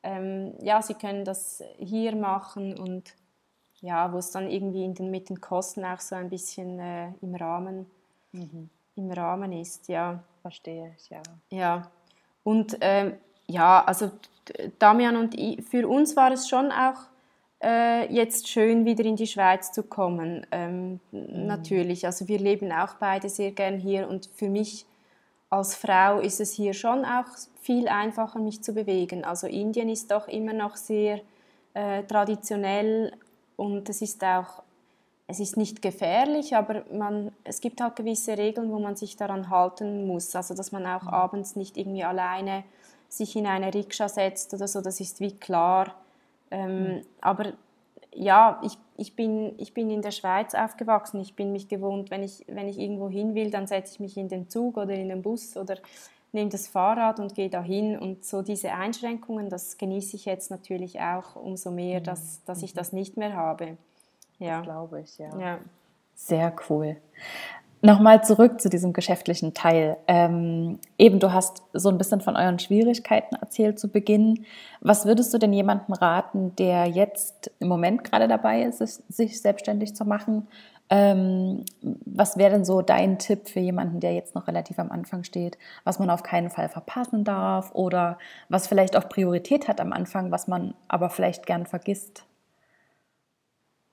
ähm, ja, sie können das hier machen und ja, wo es dann irgendwie in den, mit den Kosten auch so ein bisschen äh, im, Rahmen, mhm. im Rahmen ist, ja. Verstehe ich, ja. Ja, und ähm, ja, also Damian und ich, für uns war es schon auch äh, jetzt schön, wieder in die Schweiz zu kommen. Ähm, mhm. Natürlich, also wir leben auch beide sehr gern hier und für mich als Frau ist es hier schon auch viel einfacher, mich zu bewegen. Also Indien ist doch immer noch sehr äh, traditionell und es ist auch, es ist nicht gefährlich, aber man, es gibt halt gewisse Regeln, wo man sich daran halten muss. Also dass man auch mhm. abends nicht irgendwie alleine sich in eine Rikscha setzt oder so, das ist wie klar. Ähm, mhm. Aber ja, ich, ich, bin, ich bin in der Schweiz aufgewachsen. Ich bin mich gewohnt, wenn ich, wenn ich irgendwo hin will, dann setze ich mich in den Zug oder in den Bus oder nehme das Fahrrad und gehe dahin. Und so diese Einschränkungen, das genieße ich jetzt natürlich auch umso mehr, mhm. dass, dass ich das nicht mehr habe. Ja. Das glaube ich, ja. ja. Sehr cool. Nochmal zurück zu diesem geschäftlichen Teil. Ähm, eben, du hast so ein bisschen von euren Schwierigkeiten erzählt zu Beginn. Was würdest du denn jemandem raten, der jetzt im Moment gerade dabei ist, sich selbstständig zu machen ähm, was wäre denn so dein Tipp für jemanden, der jetzt noch relativ am Anfang steht, was man auf keinen Fall verpassen darf oder was vielleicht auch Priorität hat am Anfang, was man aber vielleicht gern vergisst?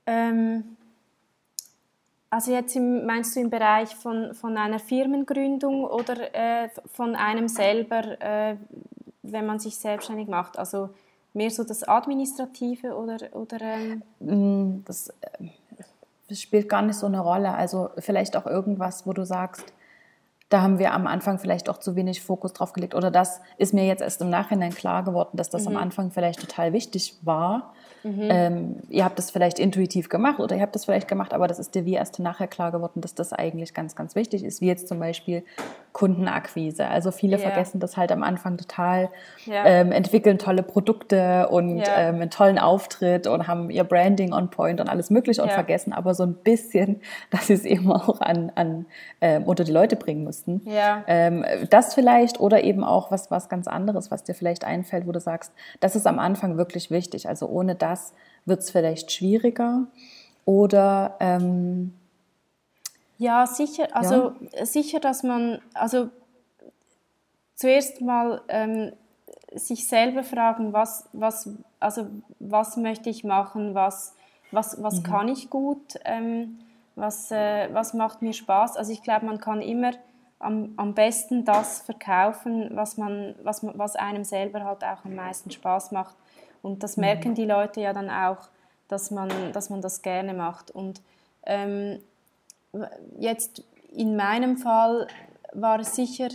Ähm, also jetzt im, meinst du im Bereich von, von einer Firmengründung oder äh, von einem selber, äh, wenn man sich selbstständig macht? Also mehr so das Administrative oder... oder ähm? Mm, das, äh, das spielt gar nicht so eine Rolle. Also vielleicht auch irgendwas, wo du sagst, da haben wir am Anfang vielleicht auch zu wenig Fokus drauf gelegt. Oder das ist mir jetzt erst im Nachhinein klar geworden, dass das mhm. am Anfang vielleicht total wichtig war. Mhm. Ähm, ihr habt das vielleicht intuitiv gemacht oder ihr habt das vielleicht gemacht, aber das ist dir wie erst nachher klar geworden, dass das eigentlich ganz, ganz wichtig ist, wie jetzt zum Beispiel Kundenakquise. Also viele yeah. vergessen das halt am Anfang total, yeah. ähm, entwickeln tolle Produkte und yeah. ähm, einen tollen Auftritt und haben ihr Branding on point und alles mögliche und vergessen aber so ein bisschen, dass sie es eben auch an, an ähm, unter die Leute bringen müssten. Ähm, das vielleicht oder eben auch was, was ganz anderes, was dir vielleicht einfällt, wo du sagst, das ist am Anfang wirklich wichtig. Also ohne das wird es vielleicht schwieriger oder ähm, ja, sicher. Also ja. sicher, dass man, also zuerst mal ähm, sich selber fragen, was, was, also was möchte ich machen, was, was, was mhm. kann ich gut, ähm, was, äh, was macht mir Spaß. Also ich glaube, man kann immer am, am besten das verkaufen, was, man, was, was einem selber halt auch am meisten Spaß macht. Und das mhm. merken die Leute ja dann auch, dass man, dass man das gerne macht. Und ähm, jetzt in meinem Fall war es sicher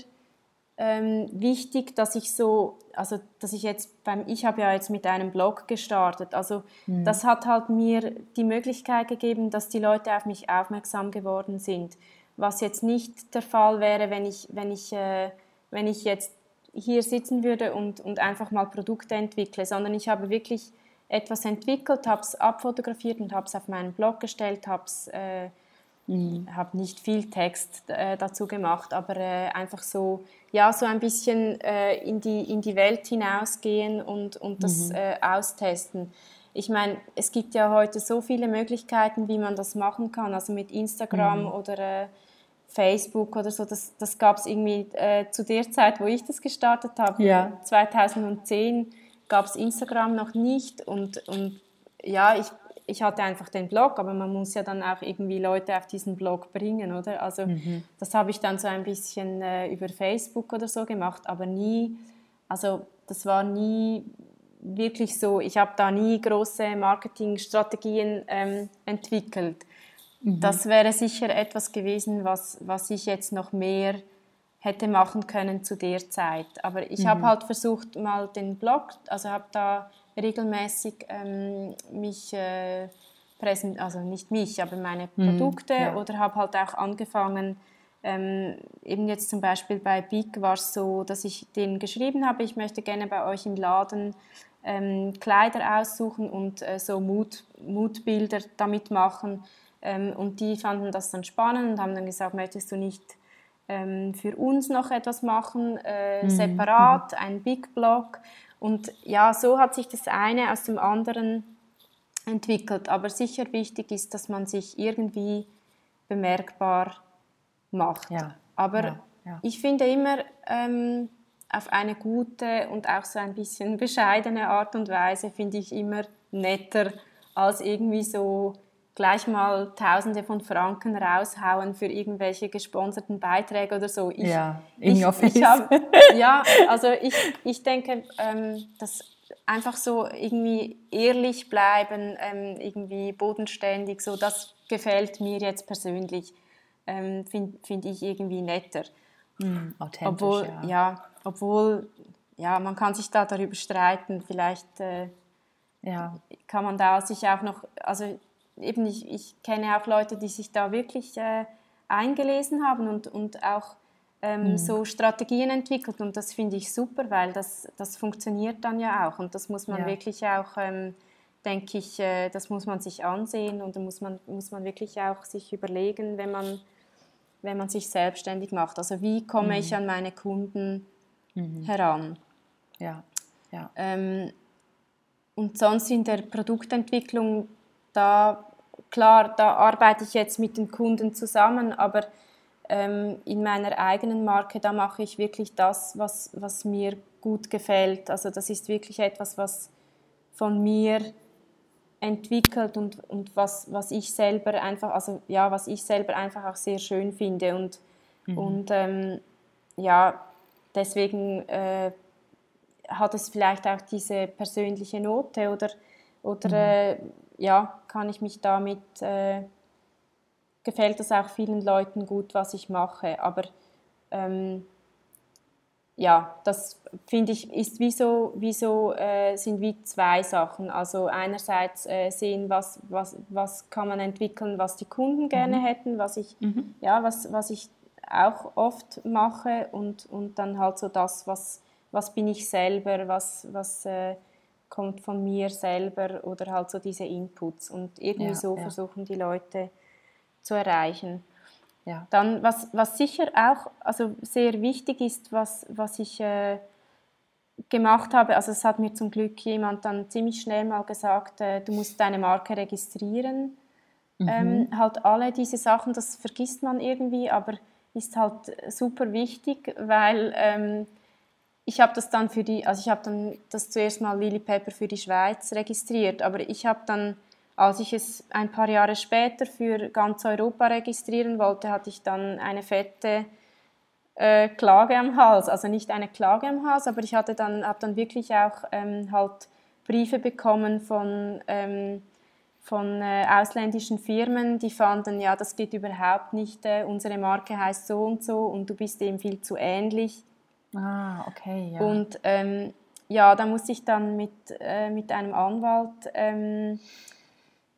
ähm, wichtig, dass ich so, also dass ich jetzt beim, ich habe ja jetzt mit einem Blog gestartet, also mhm. das hat halt mir die Möglichkeit gegeben, dass die Leute auf mich aufmerksam geworden sind, was jetzt nicht der Fall wäre, wenn ich, wenn ich, äh, wenn ich jetzt hier sitzen würde und, und einfach mal Produkte entwickle, sondern ich habe wirklich etwas entwickelt, habe es abfotografiert und habe es auf meinen Blog gestellt, habe es äh, Mhm. Habe nicht viel Text äh, dazu gemacht, aber äh, einfach so, ja, so ein bisschen äh, in, die, in die Welt hinausgehen und, und das mhm. Äh, austesten. ich meine, es gibt ja heute so viele Möglichkeiten, wie man das machen kann, also mit Instagram mhm. oder äh, Facebook oder so, das, das gab es irgendwie äh, zu der Zeit, wo ich das gestartet habe, ja. 2010 gab es Instagram noch nicht und, und ja, ich, ich hatte einfach den Blog, aber man muss ja dann auch irgendwie Leute auf diesen Blog bringen, oder? Also mhm. das habe ich dann so ein bisschen äh, über Facebook oder so gemacht, aber nie, also das war nie wirklich so, ich habe da nie große Marketingstrategien ähm, entwickelt. Mhm. Das wäre sicher etwas gewesen, was, was ich jetzt noch mehr hätte machen können zu der Zeit. Aber ich mhm. habe halt versucht, mal den Blog, also habe da regelmäßig ähm, mich äh, präsent, also nicht mich, aber meine mhm. Produkte ja. oder habe halt auch angefangen, ähm, eben jetzt zum Beispiel bei Big war es so, dass ich denen geschrieben habe, ich möchte gerne bei euch im Laden ähm, Kleider aussuchen und äh, so Mut, Mutbilder damit machen. Ähm, und die fanden das dann spannend und haben dann gesagt, möchtest du nicht ähm, für uns noch etwas machen, äh, mhm. separat, ein Big Blog. Und ja, so hat sich das eine aus dem anderen entwickelt. Aber sicher wichtig ist, dass man sich irgendwie bemerkbar macht. Ja. Aber ja, ja. ich finde immer, ähm, auf eine gute und auch so ein bisschen bescheidene Art und Weise finde ich immer netter als irgendwie so gleich mal Tausende von Franken raushauen für irgendwelche gesponserten Beiträge oder so. Ich, ja, in ich, your ich hab, ja, also ich, ich denke, ähm, dass einfach so irgendwie ehrlich bleiben, ähm, irgendwie bodenständig, so das gefällt mir jetzt persönlich, ähm, finde find ich irgendwie netter. Mm, authentisch, obwohl, ja. ja. obwohl, ja, man kann sich da darüber streiten, vielleicht äh, ja. kann man da sich auch noch, also eben ich, ich kenne auch Leute, die sich da wirklich äh, eingelesen haben und, und auch ähm, mm. so Strategien entwickelt und das finde ich super, weil das, das funktioniert dann ja auch und das muss man ja. wirklich auch, ähm, denke ich, äh, das muss man sich ansehen und da muss man, muss man wirklich auch sich überlegen, wenn man wenn man sich selbstständig macht. Also wie komme mhm. ich an meine Kunden mhm. heran? Ja. ja. Ähm, und sonst in der Produktentwicklung, da klar, da arbeite ich jetzt mit den Kunden zusammen, aber ähm, in meiner eigenen Marke, da mache ich wirklich das, was, was mir gut gefällt. Also das ist wirklich etwas, was von mir entwickelt und, und was, was ich selber einfach, also ja, was ich selber einfach auch sehr schön finde und, mhm. und ähm, ja, deswegen äh, hat es vielleicht auch diese persönliche Note oder, oder mhm. äh, ja, kann ich mich damit, äh, gefällt es auch vielen Leuten gut, was ich mache, aber ähm, ja, das finde ich, ist wie so, wie so äh, sind wie zwei Sachen. Also einerseits äh, sehen, was, was, was kann man entwickeln, was die Kunden gerne mhm. hätten, was ich, mhm. ja, was, was ich auch oft mache und, und dann halt so das, was, was bin ich selber, was, was äh, kommt von mir selber oder halt so diese Inputs und irgendwie ja, so ja. versuchen die Leute zu erreichen. Ja. Dann, was, was sicher auch also sehr wichtig ist, was, was ich äh, gemacht habe, also es hat mir zum Glück jemand dann ziemlich schnell mal gesagt, äh, du musst deine Marke registrieren. Mhm. Ähm, halt alle diese Sachen, das vergisst man irgendwie, aber ist halt super wichtig, weil ähm, ich habe das dann für die, also ich habe dann das zuerst mal Lily Pepper für die Schweiz registriert, aber ich habe dann als ich es ein paar Jahre später für ganz Europa registrieren wollte, hatte ich dann eine fette äh, Klage am Hals. Also nicht eine Klage am Hals, aber ich hatte dann, habe dann wirklich auch ähm, halt Briefe bekommen von, ähm, von äh, ausländischen Firmen, die fanden, ja, das geht überhaupt nicht, äh, unsere Marke heißt so und so und du bist dem viel zu ähnlich. Ah, okay, ja. Und ähm, ja, da musste ich dann mit, äh, mit einem Anwalt ähm,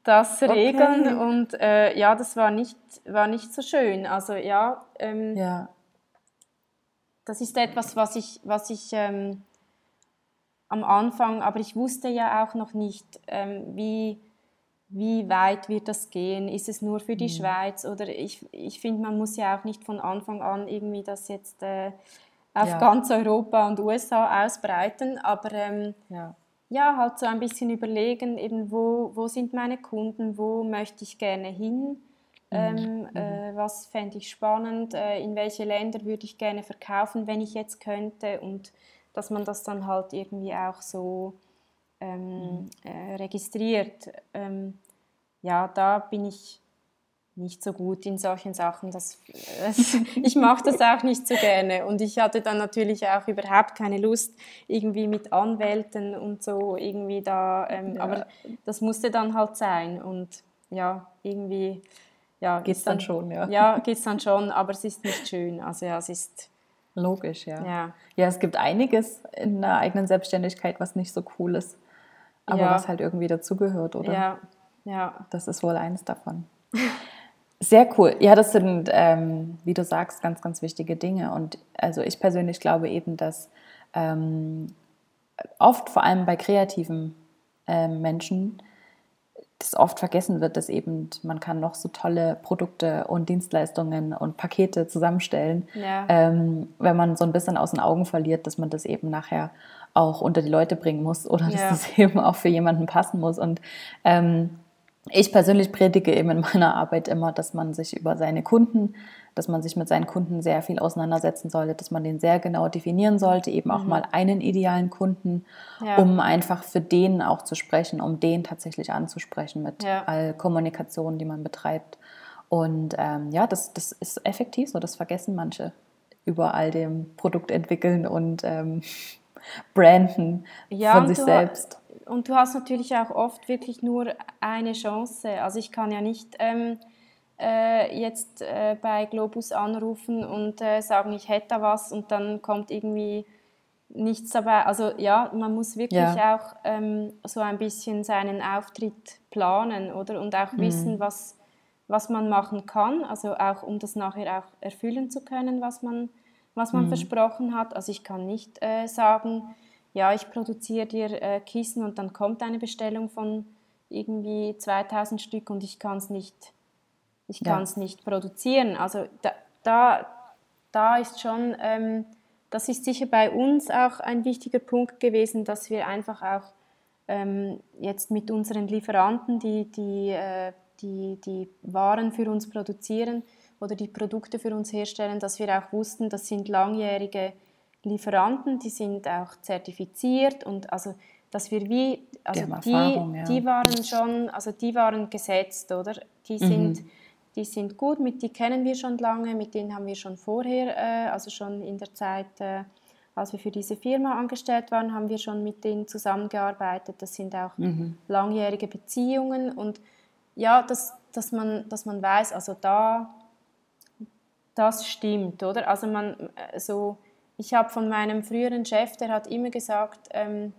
das regeln okay. und äh, ja, das war nicht, war nicht so schön. Also ja, ähm, ja. das ist etwas, was ich, was ich ähm, am Anfang, aber ich wusste ja auch noch nicht, ähm, wie, wie weit wird das gehen? Ist es nur für die mhm. Schweiz? Oder ich, ich finde, man muss ja auch nicht von Anfang an irgendwie das jetzt äh, auf ja. ganz Europa und USA ausbreiten, aber ähm, ja ja, halt so ein bisschen überlegen, eben wo, wo sind meine Kunden, wo möchte ich gerne hin, mhm. ähm, mhm. äh, was fände ich spannend, äh, in welche Länder würde ich gerne verkaufen, wenn ich jetzt könnte und dass man das dann halt irgendwie auch so ähm, mhm. äh, registriert. Ähm, ja, da bin ich nicht so gut in solchen Sachen. Das, das, ich mache das auch nicht so gerne. Und ich hatte dann natürlich auch überhaupt keine Lust, irgendwie mit Anwälten und so irgendwie da. Ähm, ja. Aber das musste dann halt sein. Und ja, irgendwie. Ja, geht es dann, dann, schon, ja. Ja, geht es dann schon, aber es ist nicht schön. Also ja, es ist. Logisch, ja. ja. Ja, es gibt einiges in der eigenen Selbstständigkeit, was nicht so cool ist. Aber ja. was halt irgendwie dazugehört, oder? Ja, ja. Das ist wohl eins davon. Sehr cool. Ja, das sind, ähm, wie du sagst, ganz, ganz wichtige Dinge. Und also ich persönlich glaube eben, dass ähm, oft, vor allem bei kreativen äh, Menschen, das oft vergessen wird, dass eben man kann noch so tolle Produkte und Dienstleistungen und Pakete zusammenstellen, ja. ähm, wenn man so ein bisschen aus den Augen verliert, dass man das eben nachher auch unter die Leute bringen muss oder dass ja. das eben auch für jemanden passen muss. Und ähm, ich persönlich predige eben in meiner Arbeit immer, dass man sich über seine Kunden, dass man sich mit seinen Kunden sehr viel auseinandersetzen sollte, dass man den sehr genau definieren sollte, eben auch mhm. mal einen idealen Kunden, ja. um einfach für den auch zu sprechen, um den tatsächlich anzusprechen mit ja. all Kommunikation, die man betreibt. Und ähm, ja, das, das ist effektiv so, das vergessen manche über all dem Produkt entwickeln und ähm, branden ja, von sich selbst und du hast natürlich auch oft wirklich nur eine Chance. Also ich kann ja nicht ähm, äh, jetzt äh, bei Globus anrufen und äh, sagen, ich hätte da was und dann kommt irgendwie nichts dabei. Also ja, man muss wirklich ja. auch ähm, so ein bisschen seinen Auftritt planen, oder? Und auch mhm. wissen, was, was man machen kann, also auch um das nachher auch erfüllen zu können, was man, was man mhm. versprochen hat. Also ich kann nicht äh, sagen, ja, ich produziere dir äh, Kissen und dann kommt eine Bestellung von irgendwie 2000 Stück und ich kann es nicht, ich ja. nicht produzieren. Also da, da, da ist schon, ähm, das ist sicher bei uns auch ein wichtiger Punkt gewesen, dass wir einfach auch ähm, jetzt mit unseren Lieferanten, die die, äh, die die Waren für uns produzieren oder die Produkte für uns herstellen, dass wir auch wussten, das sind langjährige Lieferanten, die sind auch zertifiziert und also dass wir wie also die, ja. die waren schon also die waren gesetzt oder die mhm. sind mhm. die sind gut mit die kennen wir schon lange mit denen haben wir schon vorher äh, also schon in der Zeit äh, als wir für diese Firma angestellt waren haben wir schon mit denen zusammengearbeitet das sind auch mhm. langjährige Beziehungen und ja dass dass man dass man weiß also da das stimmt oder also man äh, so ich habe von meinem früheren Chef, der hat immer gesagt, ähm,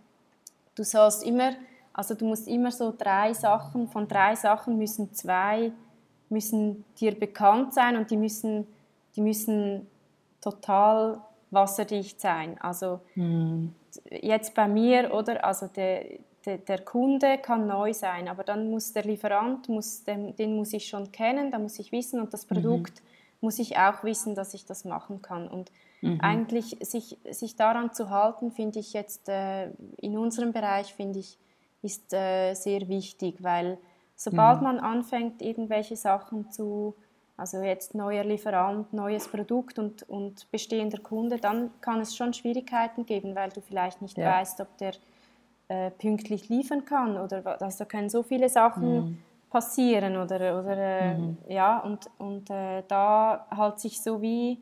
du sollst immer, also du musst immer so drei Sachen, von drei Sachen müssen zwei, müssen dir bekannt sein und die müssen, die müssen total wasserdicht sein. Also mhm. jetzt bei mir, oder, also der, der, der, Kunde kann neu sein, aber dann muss der Lieferant, muss, den, den muss ich schon kennen, da muss ich wissen und das mhm. Produkt mhm. muss ich auch wissen, dass ich das machen kann. Und Mhm. Eigentlich sich, sich daran zu halten, finde ich jetzt äh, in unserem Bereich, finde ich, ist äh, sehr wichtig, weil sobald mhm. man anfängt, irgendwelche Sachen zu, also jetzt neuer Lieferant, neues Produkt und, und bestehender Kunde, dann kann es schon Schwierigkeiten geben, weil du vielleicht nicht ja. weißt, ob der äh, pünktlich liefern kann oder also da können so viele Sachen mhm. passieren oder, oder äh, mhm. ja und, und äh, da halt sich so wie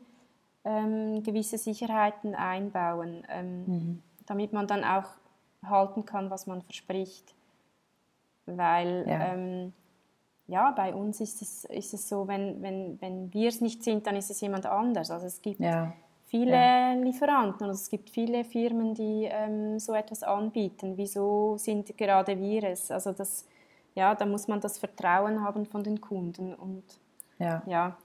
ähm, gewisse Sicherheiten einbauen, ähm, mhm. damit man dann auch halten kann, was man verspricht. Weil ja, ähm, ja bei uns ist es, ist es so, wenn, wenn, wenn wir es nicht sind, dann ist es jemand anders. Also es gibt ja. viele ja. Lieferanten und es gibt viele Firmen, die ähm, so etwas anbieten. Wieso sind gerade wir es? Also das, ja, da muss man das Vertrauen haben von den Kunden und ja, ja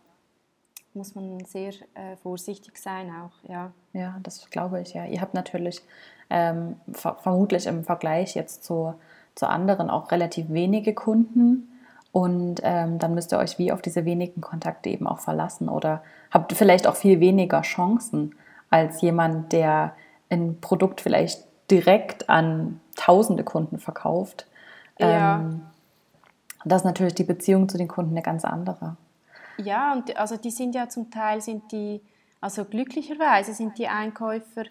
muss man sehr äh, vorsichtig sein auch, ja. Ja, das glaube ich, ja. Ihr habt natürlich ähm, ver vermutlich im Vergleich jetzt zu, zu anderen auch relativ wenige Kunden und ähm, dann müsst ihr euch wie auf diese wenigen Kontakte eben auch verlassen oder habt vielleicht auch viel weniger Chancen als jemand, der ein Produkt vielleicht direkt an tausende Kunden verkauft. Ja. Ähm, das ist natürlich die Beziehung zu den Kunden eine ganz andere. Ja, und also die sind ja zum Teil sind die, also glücklicherweise sind die Einkäufer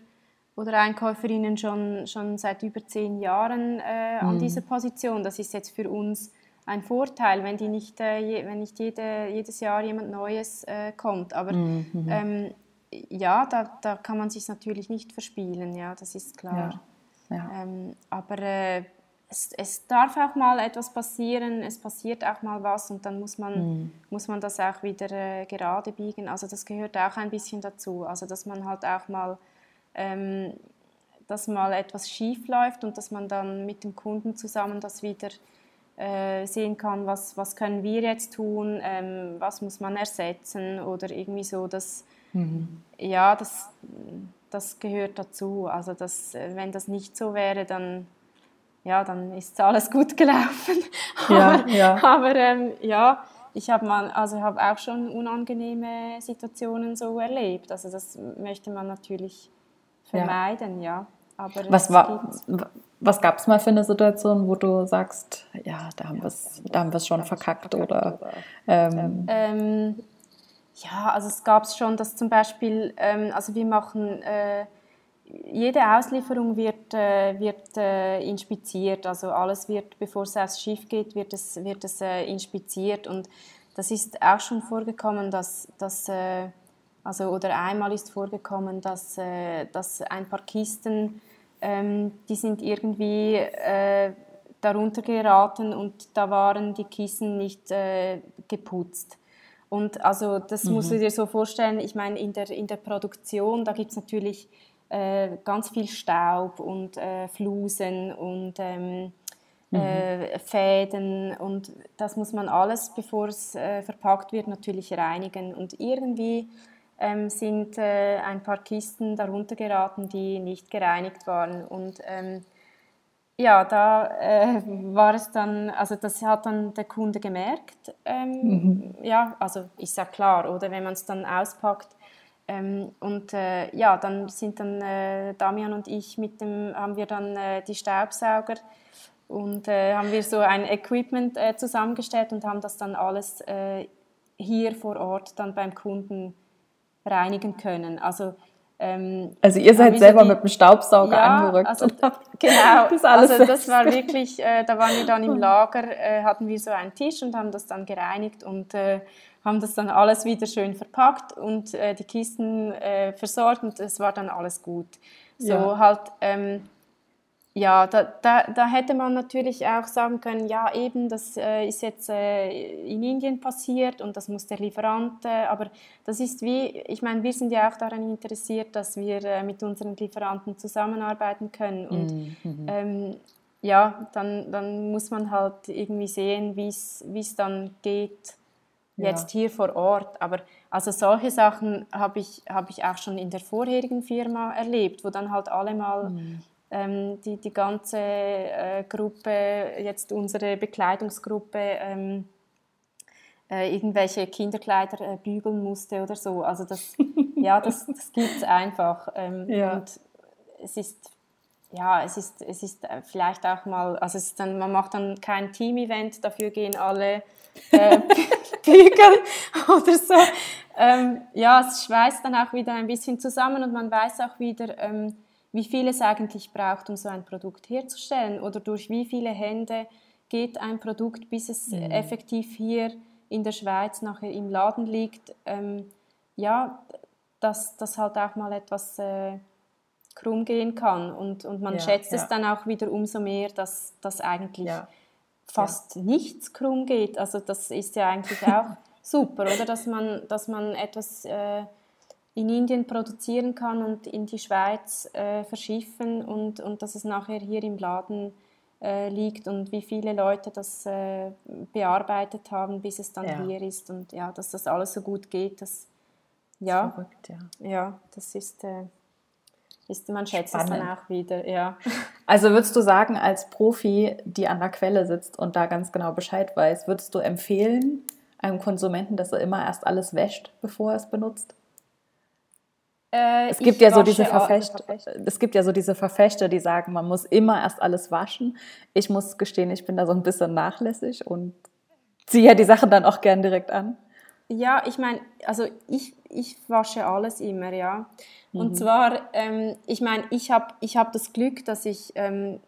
oder Einkäuferinnen schon, schon seit über zehn Jahren äh, an Mhm. dieser Position. Das ist jetzt für uns ein Vorteil, wenn, die nicht, äh, je, wenn nicht jede, jedes Jahr jemand Neues äh, kommt. Aber Mhm. ähm, ja, da, da kann man sich natürlich nicht verspielen, ja, das ist klar. Ja. Ja. Ähm, aber äh, es, es darf auch mal etwas passieren, es passiert auch mal was und dann muss man, Mhm. muss man das auch wieder äh, gerade biegen. Also das gehört auch ein bisschen dazu. Also dass man halt auch mal, ähm, dass mal etwas schief läuft und dass man dann mit dem Kunden zusammen das wieder äh, sehen kann, was, was können wir jetzt tun, ähm, was muss man ersetzen oder irgendwie so, dass Mhm. ja, das, das gehört dazu. Also das, äh, wenn das nicht so wäre, dann, ja, dann ist alles gut gelaufen. Ja, aber ja. aber ähm, ja, ich habe mal, also habe auch schon unangenehme Situationen so erlebt. Also das möchte man natürlich Ja. vermeiden, ja. Aber Was, war, was gab es mal für eine Situation, wo du sagst, ja, da haben wir es da haben schon verkackt oder ähm, Ähm, ja, also es gab es schon, dass zum Beispiel, ähm, also wir machen, äh, jede Auslieferung wird, äh, wird äh, inspiziert, also alles wird, bevor es aufs Schiff geht, wird es, wird es äh, inspiziert. Und das ist auch schon vorgekommen, dass, dass äh, also, oder einmal ist vorgekommen, dass, äh, dass ein paar Kisten, ähm, die sind irgendwie äh, darunter geraten und da waren die Kissen nicht geputzt. Und also das musst du dir so vorstellen, ich meine, in der, in der Produktion, da gibt es natürlich äh, ganz viel Staub und äh, Flusen und ähm, äh, Fäden und das muss man alles, bevor es äh, verpackt wird, natürlich reinigen. Und irgendwie ähm, sind äh, ein paar Kisten darunter geraten, die nicht gereinigt waren. Und ähm, ja, da äh, war es dann, also das hat dann der Kunde gemerkt. Ähm, Ja, also ist ja klar, oder wenn man es dann auspackt. Ähm, und äh, ja, dann sind dann äh, Damian und ich mit dem, haben wir dann äh, die Staubsauger und äh, haben wir so ein Equipment äh, zusammengestellt und haben das dann alles äh, hier vor Ort dann beim Kunden reinigen können. Also ähm, also ihr seid selber die- mit dem Staubsauger ja, angerückt also, genau. das alles also das war wirklich, äh, da waren wir dann im Lager, äh, hatten wir so einen Tisch und haben das dann gereinigt und äh, haben das dann alles wieder schön verpackt und äh, die Kisten äh, versorgt und es war dann alles gut. So Ja. halt, ähm, ja, da, da, da hätte man natürlich auch sagen können, ja eben, das äh, ist jetzt äh, in Indien passiert und das muss der Lieferant, äh, aber das ist wie, ich meine, wir sind ja auch daran interessiert, dass wir äh, mit unseren Lieferanten zusammenarbeiten können und ähm, ja, dann, dann muss man halt irgendwie sehen, wie es dann geht, jetzt hier vor Ort. Aber also solche Sachen habe ich, hab ich auch schon in der vorherigen Firma erlebt, wo dann halt alle mal ähm, die, die ganze äh, Gruppe, jetzt unsere Bekleidungsgruppe, ähm, äh, irgendwelche Kinderkleider äh, bügeln musste oder so. Also das, ja, das, das gibt es einfach. Ähm, Ja. Und es ist, ja, es ist, es ist äh, vielleicht auch mal, also es ist dann, man macht dann kein Team-Event, dafür gehen alle äh, bügeln oder so. Ähm, ja, es schweißt dann auch wieder ein bisschen zusammen und man weiß auch wieder, ähm, wie viel es eigentlich braucht, um so ein Produkt herzustellen oder durch wie viele Hände geht ein Produkt, bis es effektiv hier in der Schweiz nachher im Laden liegt. Ähm, ja, dass das halt auch mal etwas äh, krumm gehen kann und, und man Ja, schätzt ja. es dann auch wieder umso mehr, dass das eigentlich Ja. fast nichts krumm geht. Also das ist ja eigentlich auch super, oder? Dass man, dass man etwas äh, in Indien produzieren kann und in die Schweiz äh, verschiffen und, und dass es nachher hier im Laden äh, liegt und wie viele Leute das äh, bearbeitet haben, bis es dann hier ist und ja, dass das alles so gut geht, das ja, Verrückt, ja. ja, das ist, äh, ist man schätzt es Spannend. auch wieder, ja. Also würdest du sagen, als Profi, die an der Quelle sitzt und da ganz genau Bescheid weiß, würdest du empfehlen einem Konsumenten, dass er immer erst alles wäscht, bevor er es benutzt? Äh, es gibt ja so diese Verfechter, es gibt ja so diese Verfechter, die sagen, man muss immer erst alles waschen. Ich muss gestehen, ich bin da so ein bisschen nachlässig und ziehe ja die Sachen dann auch gern direkt an. Ja, ich meine, also ich, ich wasche alles immer, ja. Und mhm. zwar, ähm, ich meine, ich habe ich hab das Glück, dass ich ähm,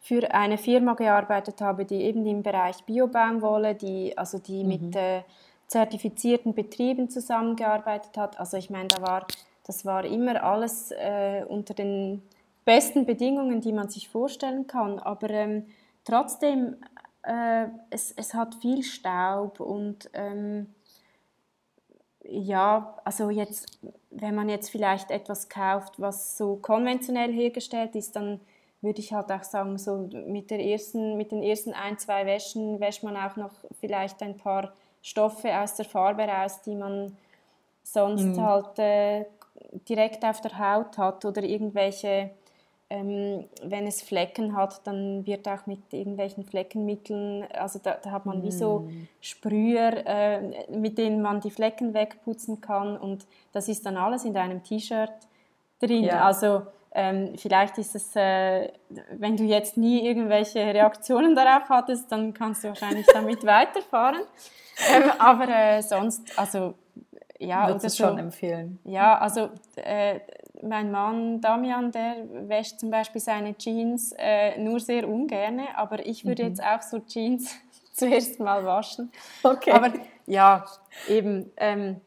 für eine Firma gearbeitet habe, die eben im Bereich Biobaumwolle, die, also die mhm. mit äh, zertifizierten Betrieben zusammengearbeitet hat. Also ich meine, da war, das war immer alles äh, unter den besten Bedingungen, die man sich vorstellen kann. Aber ähm, trotzdem, äh, es, es hat viel Staub und ähm, ja, also jetzt, wenn man jetzt vielleicht etwas kauft, was so konventionell hergestellt ist, dann würde ich halt auch sagen, so mit, der ersten, mit den ersten ein, zwei Wäschen wäscht man auch noch vielleicht ein paar Stoffe aus der Farbe raus, die man sonst mhm. halt äh, direkt auf der Haut hat oder irgendwelche ähm, wenn es Flecken hat, dann wird auch mit irgendwelchen Fleckenmitteln, also da, da hat man wie so mm. Sprüher, äh, mit denen man die Flecken wegputzen kann und das ist dann alles in deinem T-Shirt drin. Ja. Also ähm, vielleicht ist es, äh, wenn du jetzt nie irgendwelche Reaktionen darauf hattest, dann kannst du wahrscheinlich damit weiterfahren. Ähm, aber äh, sonst, also ja, Würdest oder so, schon empfehlen. Ja, also äh, mein Mann Damian, der wäscht zum Beispiel seine Jeans äh, nur sehr ungern, aber ich würde mhm. jetzt auch so Jeans zuerst mal waschen. Okay. Aber ja, eben ähm,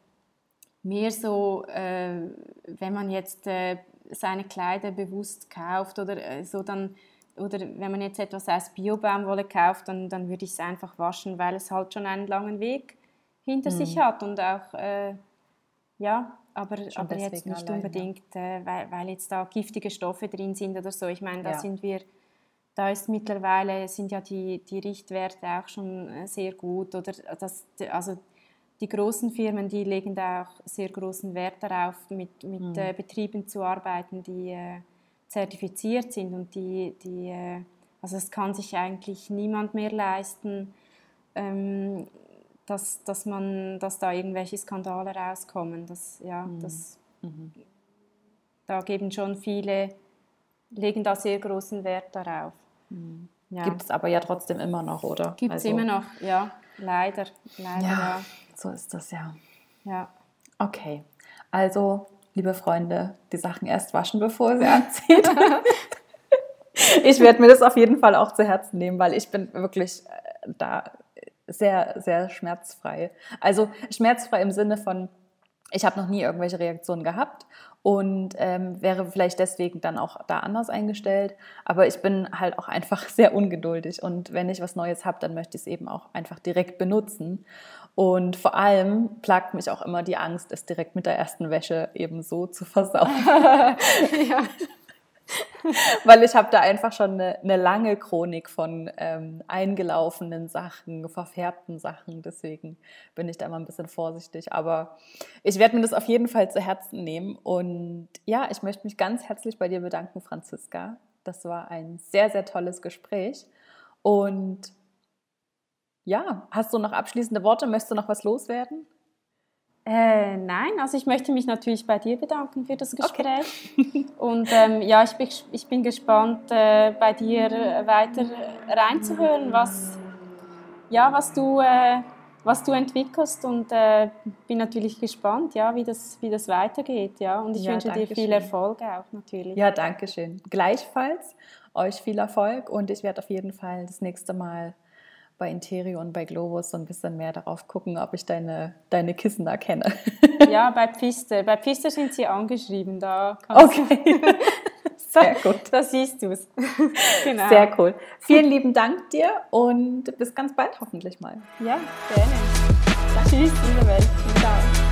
mehr so, äh, wenn man jetzt äh, seine Kleider bewusst kauft oder äh, so, dann oder wenn man jetzt etwas aus Biobaumwolle kauft, dann, dann würde ich es einfach waschen, weil es halt schon einen langen Weg hinter mhm. sich hat und auch äh, ja, aber, aber jetzt nicht allein, unbedingt, äh, weil, weil jetzt da giftige Stoffe drin sind oder so. Ich meine, da ja. sind wir, da ist mittlerweile, sind ja die, die Richtwerte auch schon äh, sehr gut. Oder das, also die großen Firmen, die legen da auch sehr großen Wert darauf, mit, mit mhm. äh, Betrieben zu arbeiten, die äh, zertifiziert sind und die, die äh, also es kann sich eigentlich niemand mehr leisten, ähm, dass, dass, man, dass da irgendwelche Skandale rauskommen. Das, ja, mhm. Das, mhm. Da geben schon viele, legen da sehr großen Wert darauf. Mhm. Ja. Gibt es aber ja trotzdem immer noch, oder? Gibt es also, immer noch, ja, leider. leider ja, ja, so ist das ja. Ja. Okay, also, liebe Freunde, die Sachen erst waschen, bevor sie anzieht. ich werde mir das auf jeden Fall auch zu Herzen nehmen, weil ich bin wirklich äh, da sehr, sehr schmerzfrei. Also schmerzfrei im Sinne von, ich habe noch nie irgendwelche Reaktionen gehabt und ähm, wäre vielleicht deswegen dann auch da anders eingestellt. Aber ich bin halt auch einfach sehr ungeduldig und wenn ich was Neues habe, dann möchte ich es eben auch einfach direkt benutzen. Und vor allem plagt mich auch immer die Angst, es direkt mit der ersten Wäsche eben so zu versauen. ja. Weil ich habe da einfach schon eine, eine lange Chronik von ähm, eingelaufenen Sachen, verfärbten Sachen. Deswegen bin ich da immer ein bisschen vorsichtig. Aber ich werde mir das auf jeden Fall zu Herzen nehmen. Und ja, ich möchte mich ganz herzlich bei dir bedanken, Franziska. Das war ein sehr, sehr tolles Gespräch. Und ja, hast du noch abschließende Worte? Möchtest du noch was loswerden? Äh, nein, also ich möchte mich natürlich bei dir bedanken für das Gespräch. Okay. Und ähm, ja, ich bin, ich bin gespannt, äh, bei dir weiter reinzuhören, was, ja, was, du, äh, was du entwickelst. Und äh, bin natürlich gespannt, ja, wie, das, wie das weitergeht. Ja. Und ich ja, wünsche dir viel schön. Erfolg auch natürlich. Ja, danke schön. Gleichfalls euch viel Erfolg und ich werde auf jeden Fall das nächste Mal bei Interio und bei Globus so ein bisschen mehr darauf gucken, ob ich deine, deine Kissen erkenne. Ja, bei Pfister. Bei Pfister sind sie angeschrieben. Da okay. Sehr gut. Da siehst du es. Genau. Sehr cool. Vielen lieben Dank dir und bis ganz bald hoffentlich mal. Ja, gerne. Tschüss, liebe Welt. Ciao.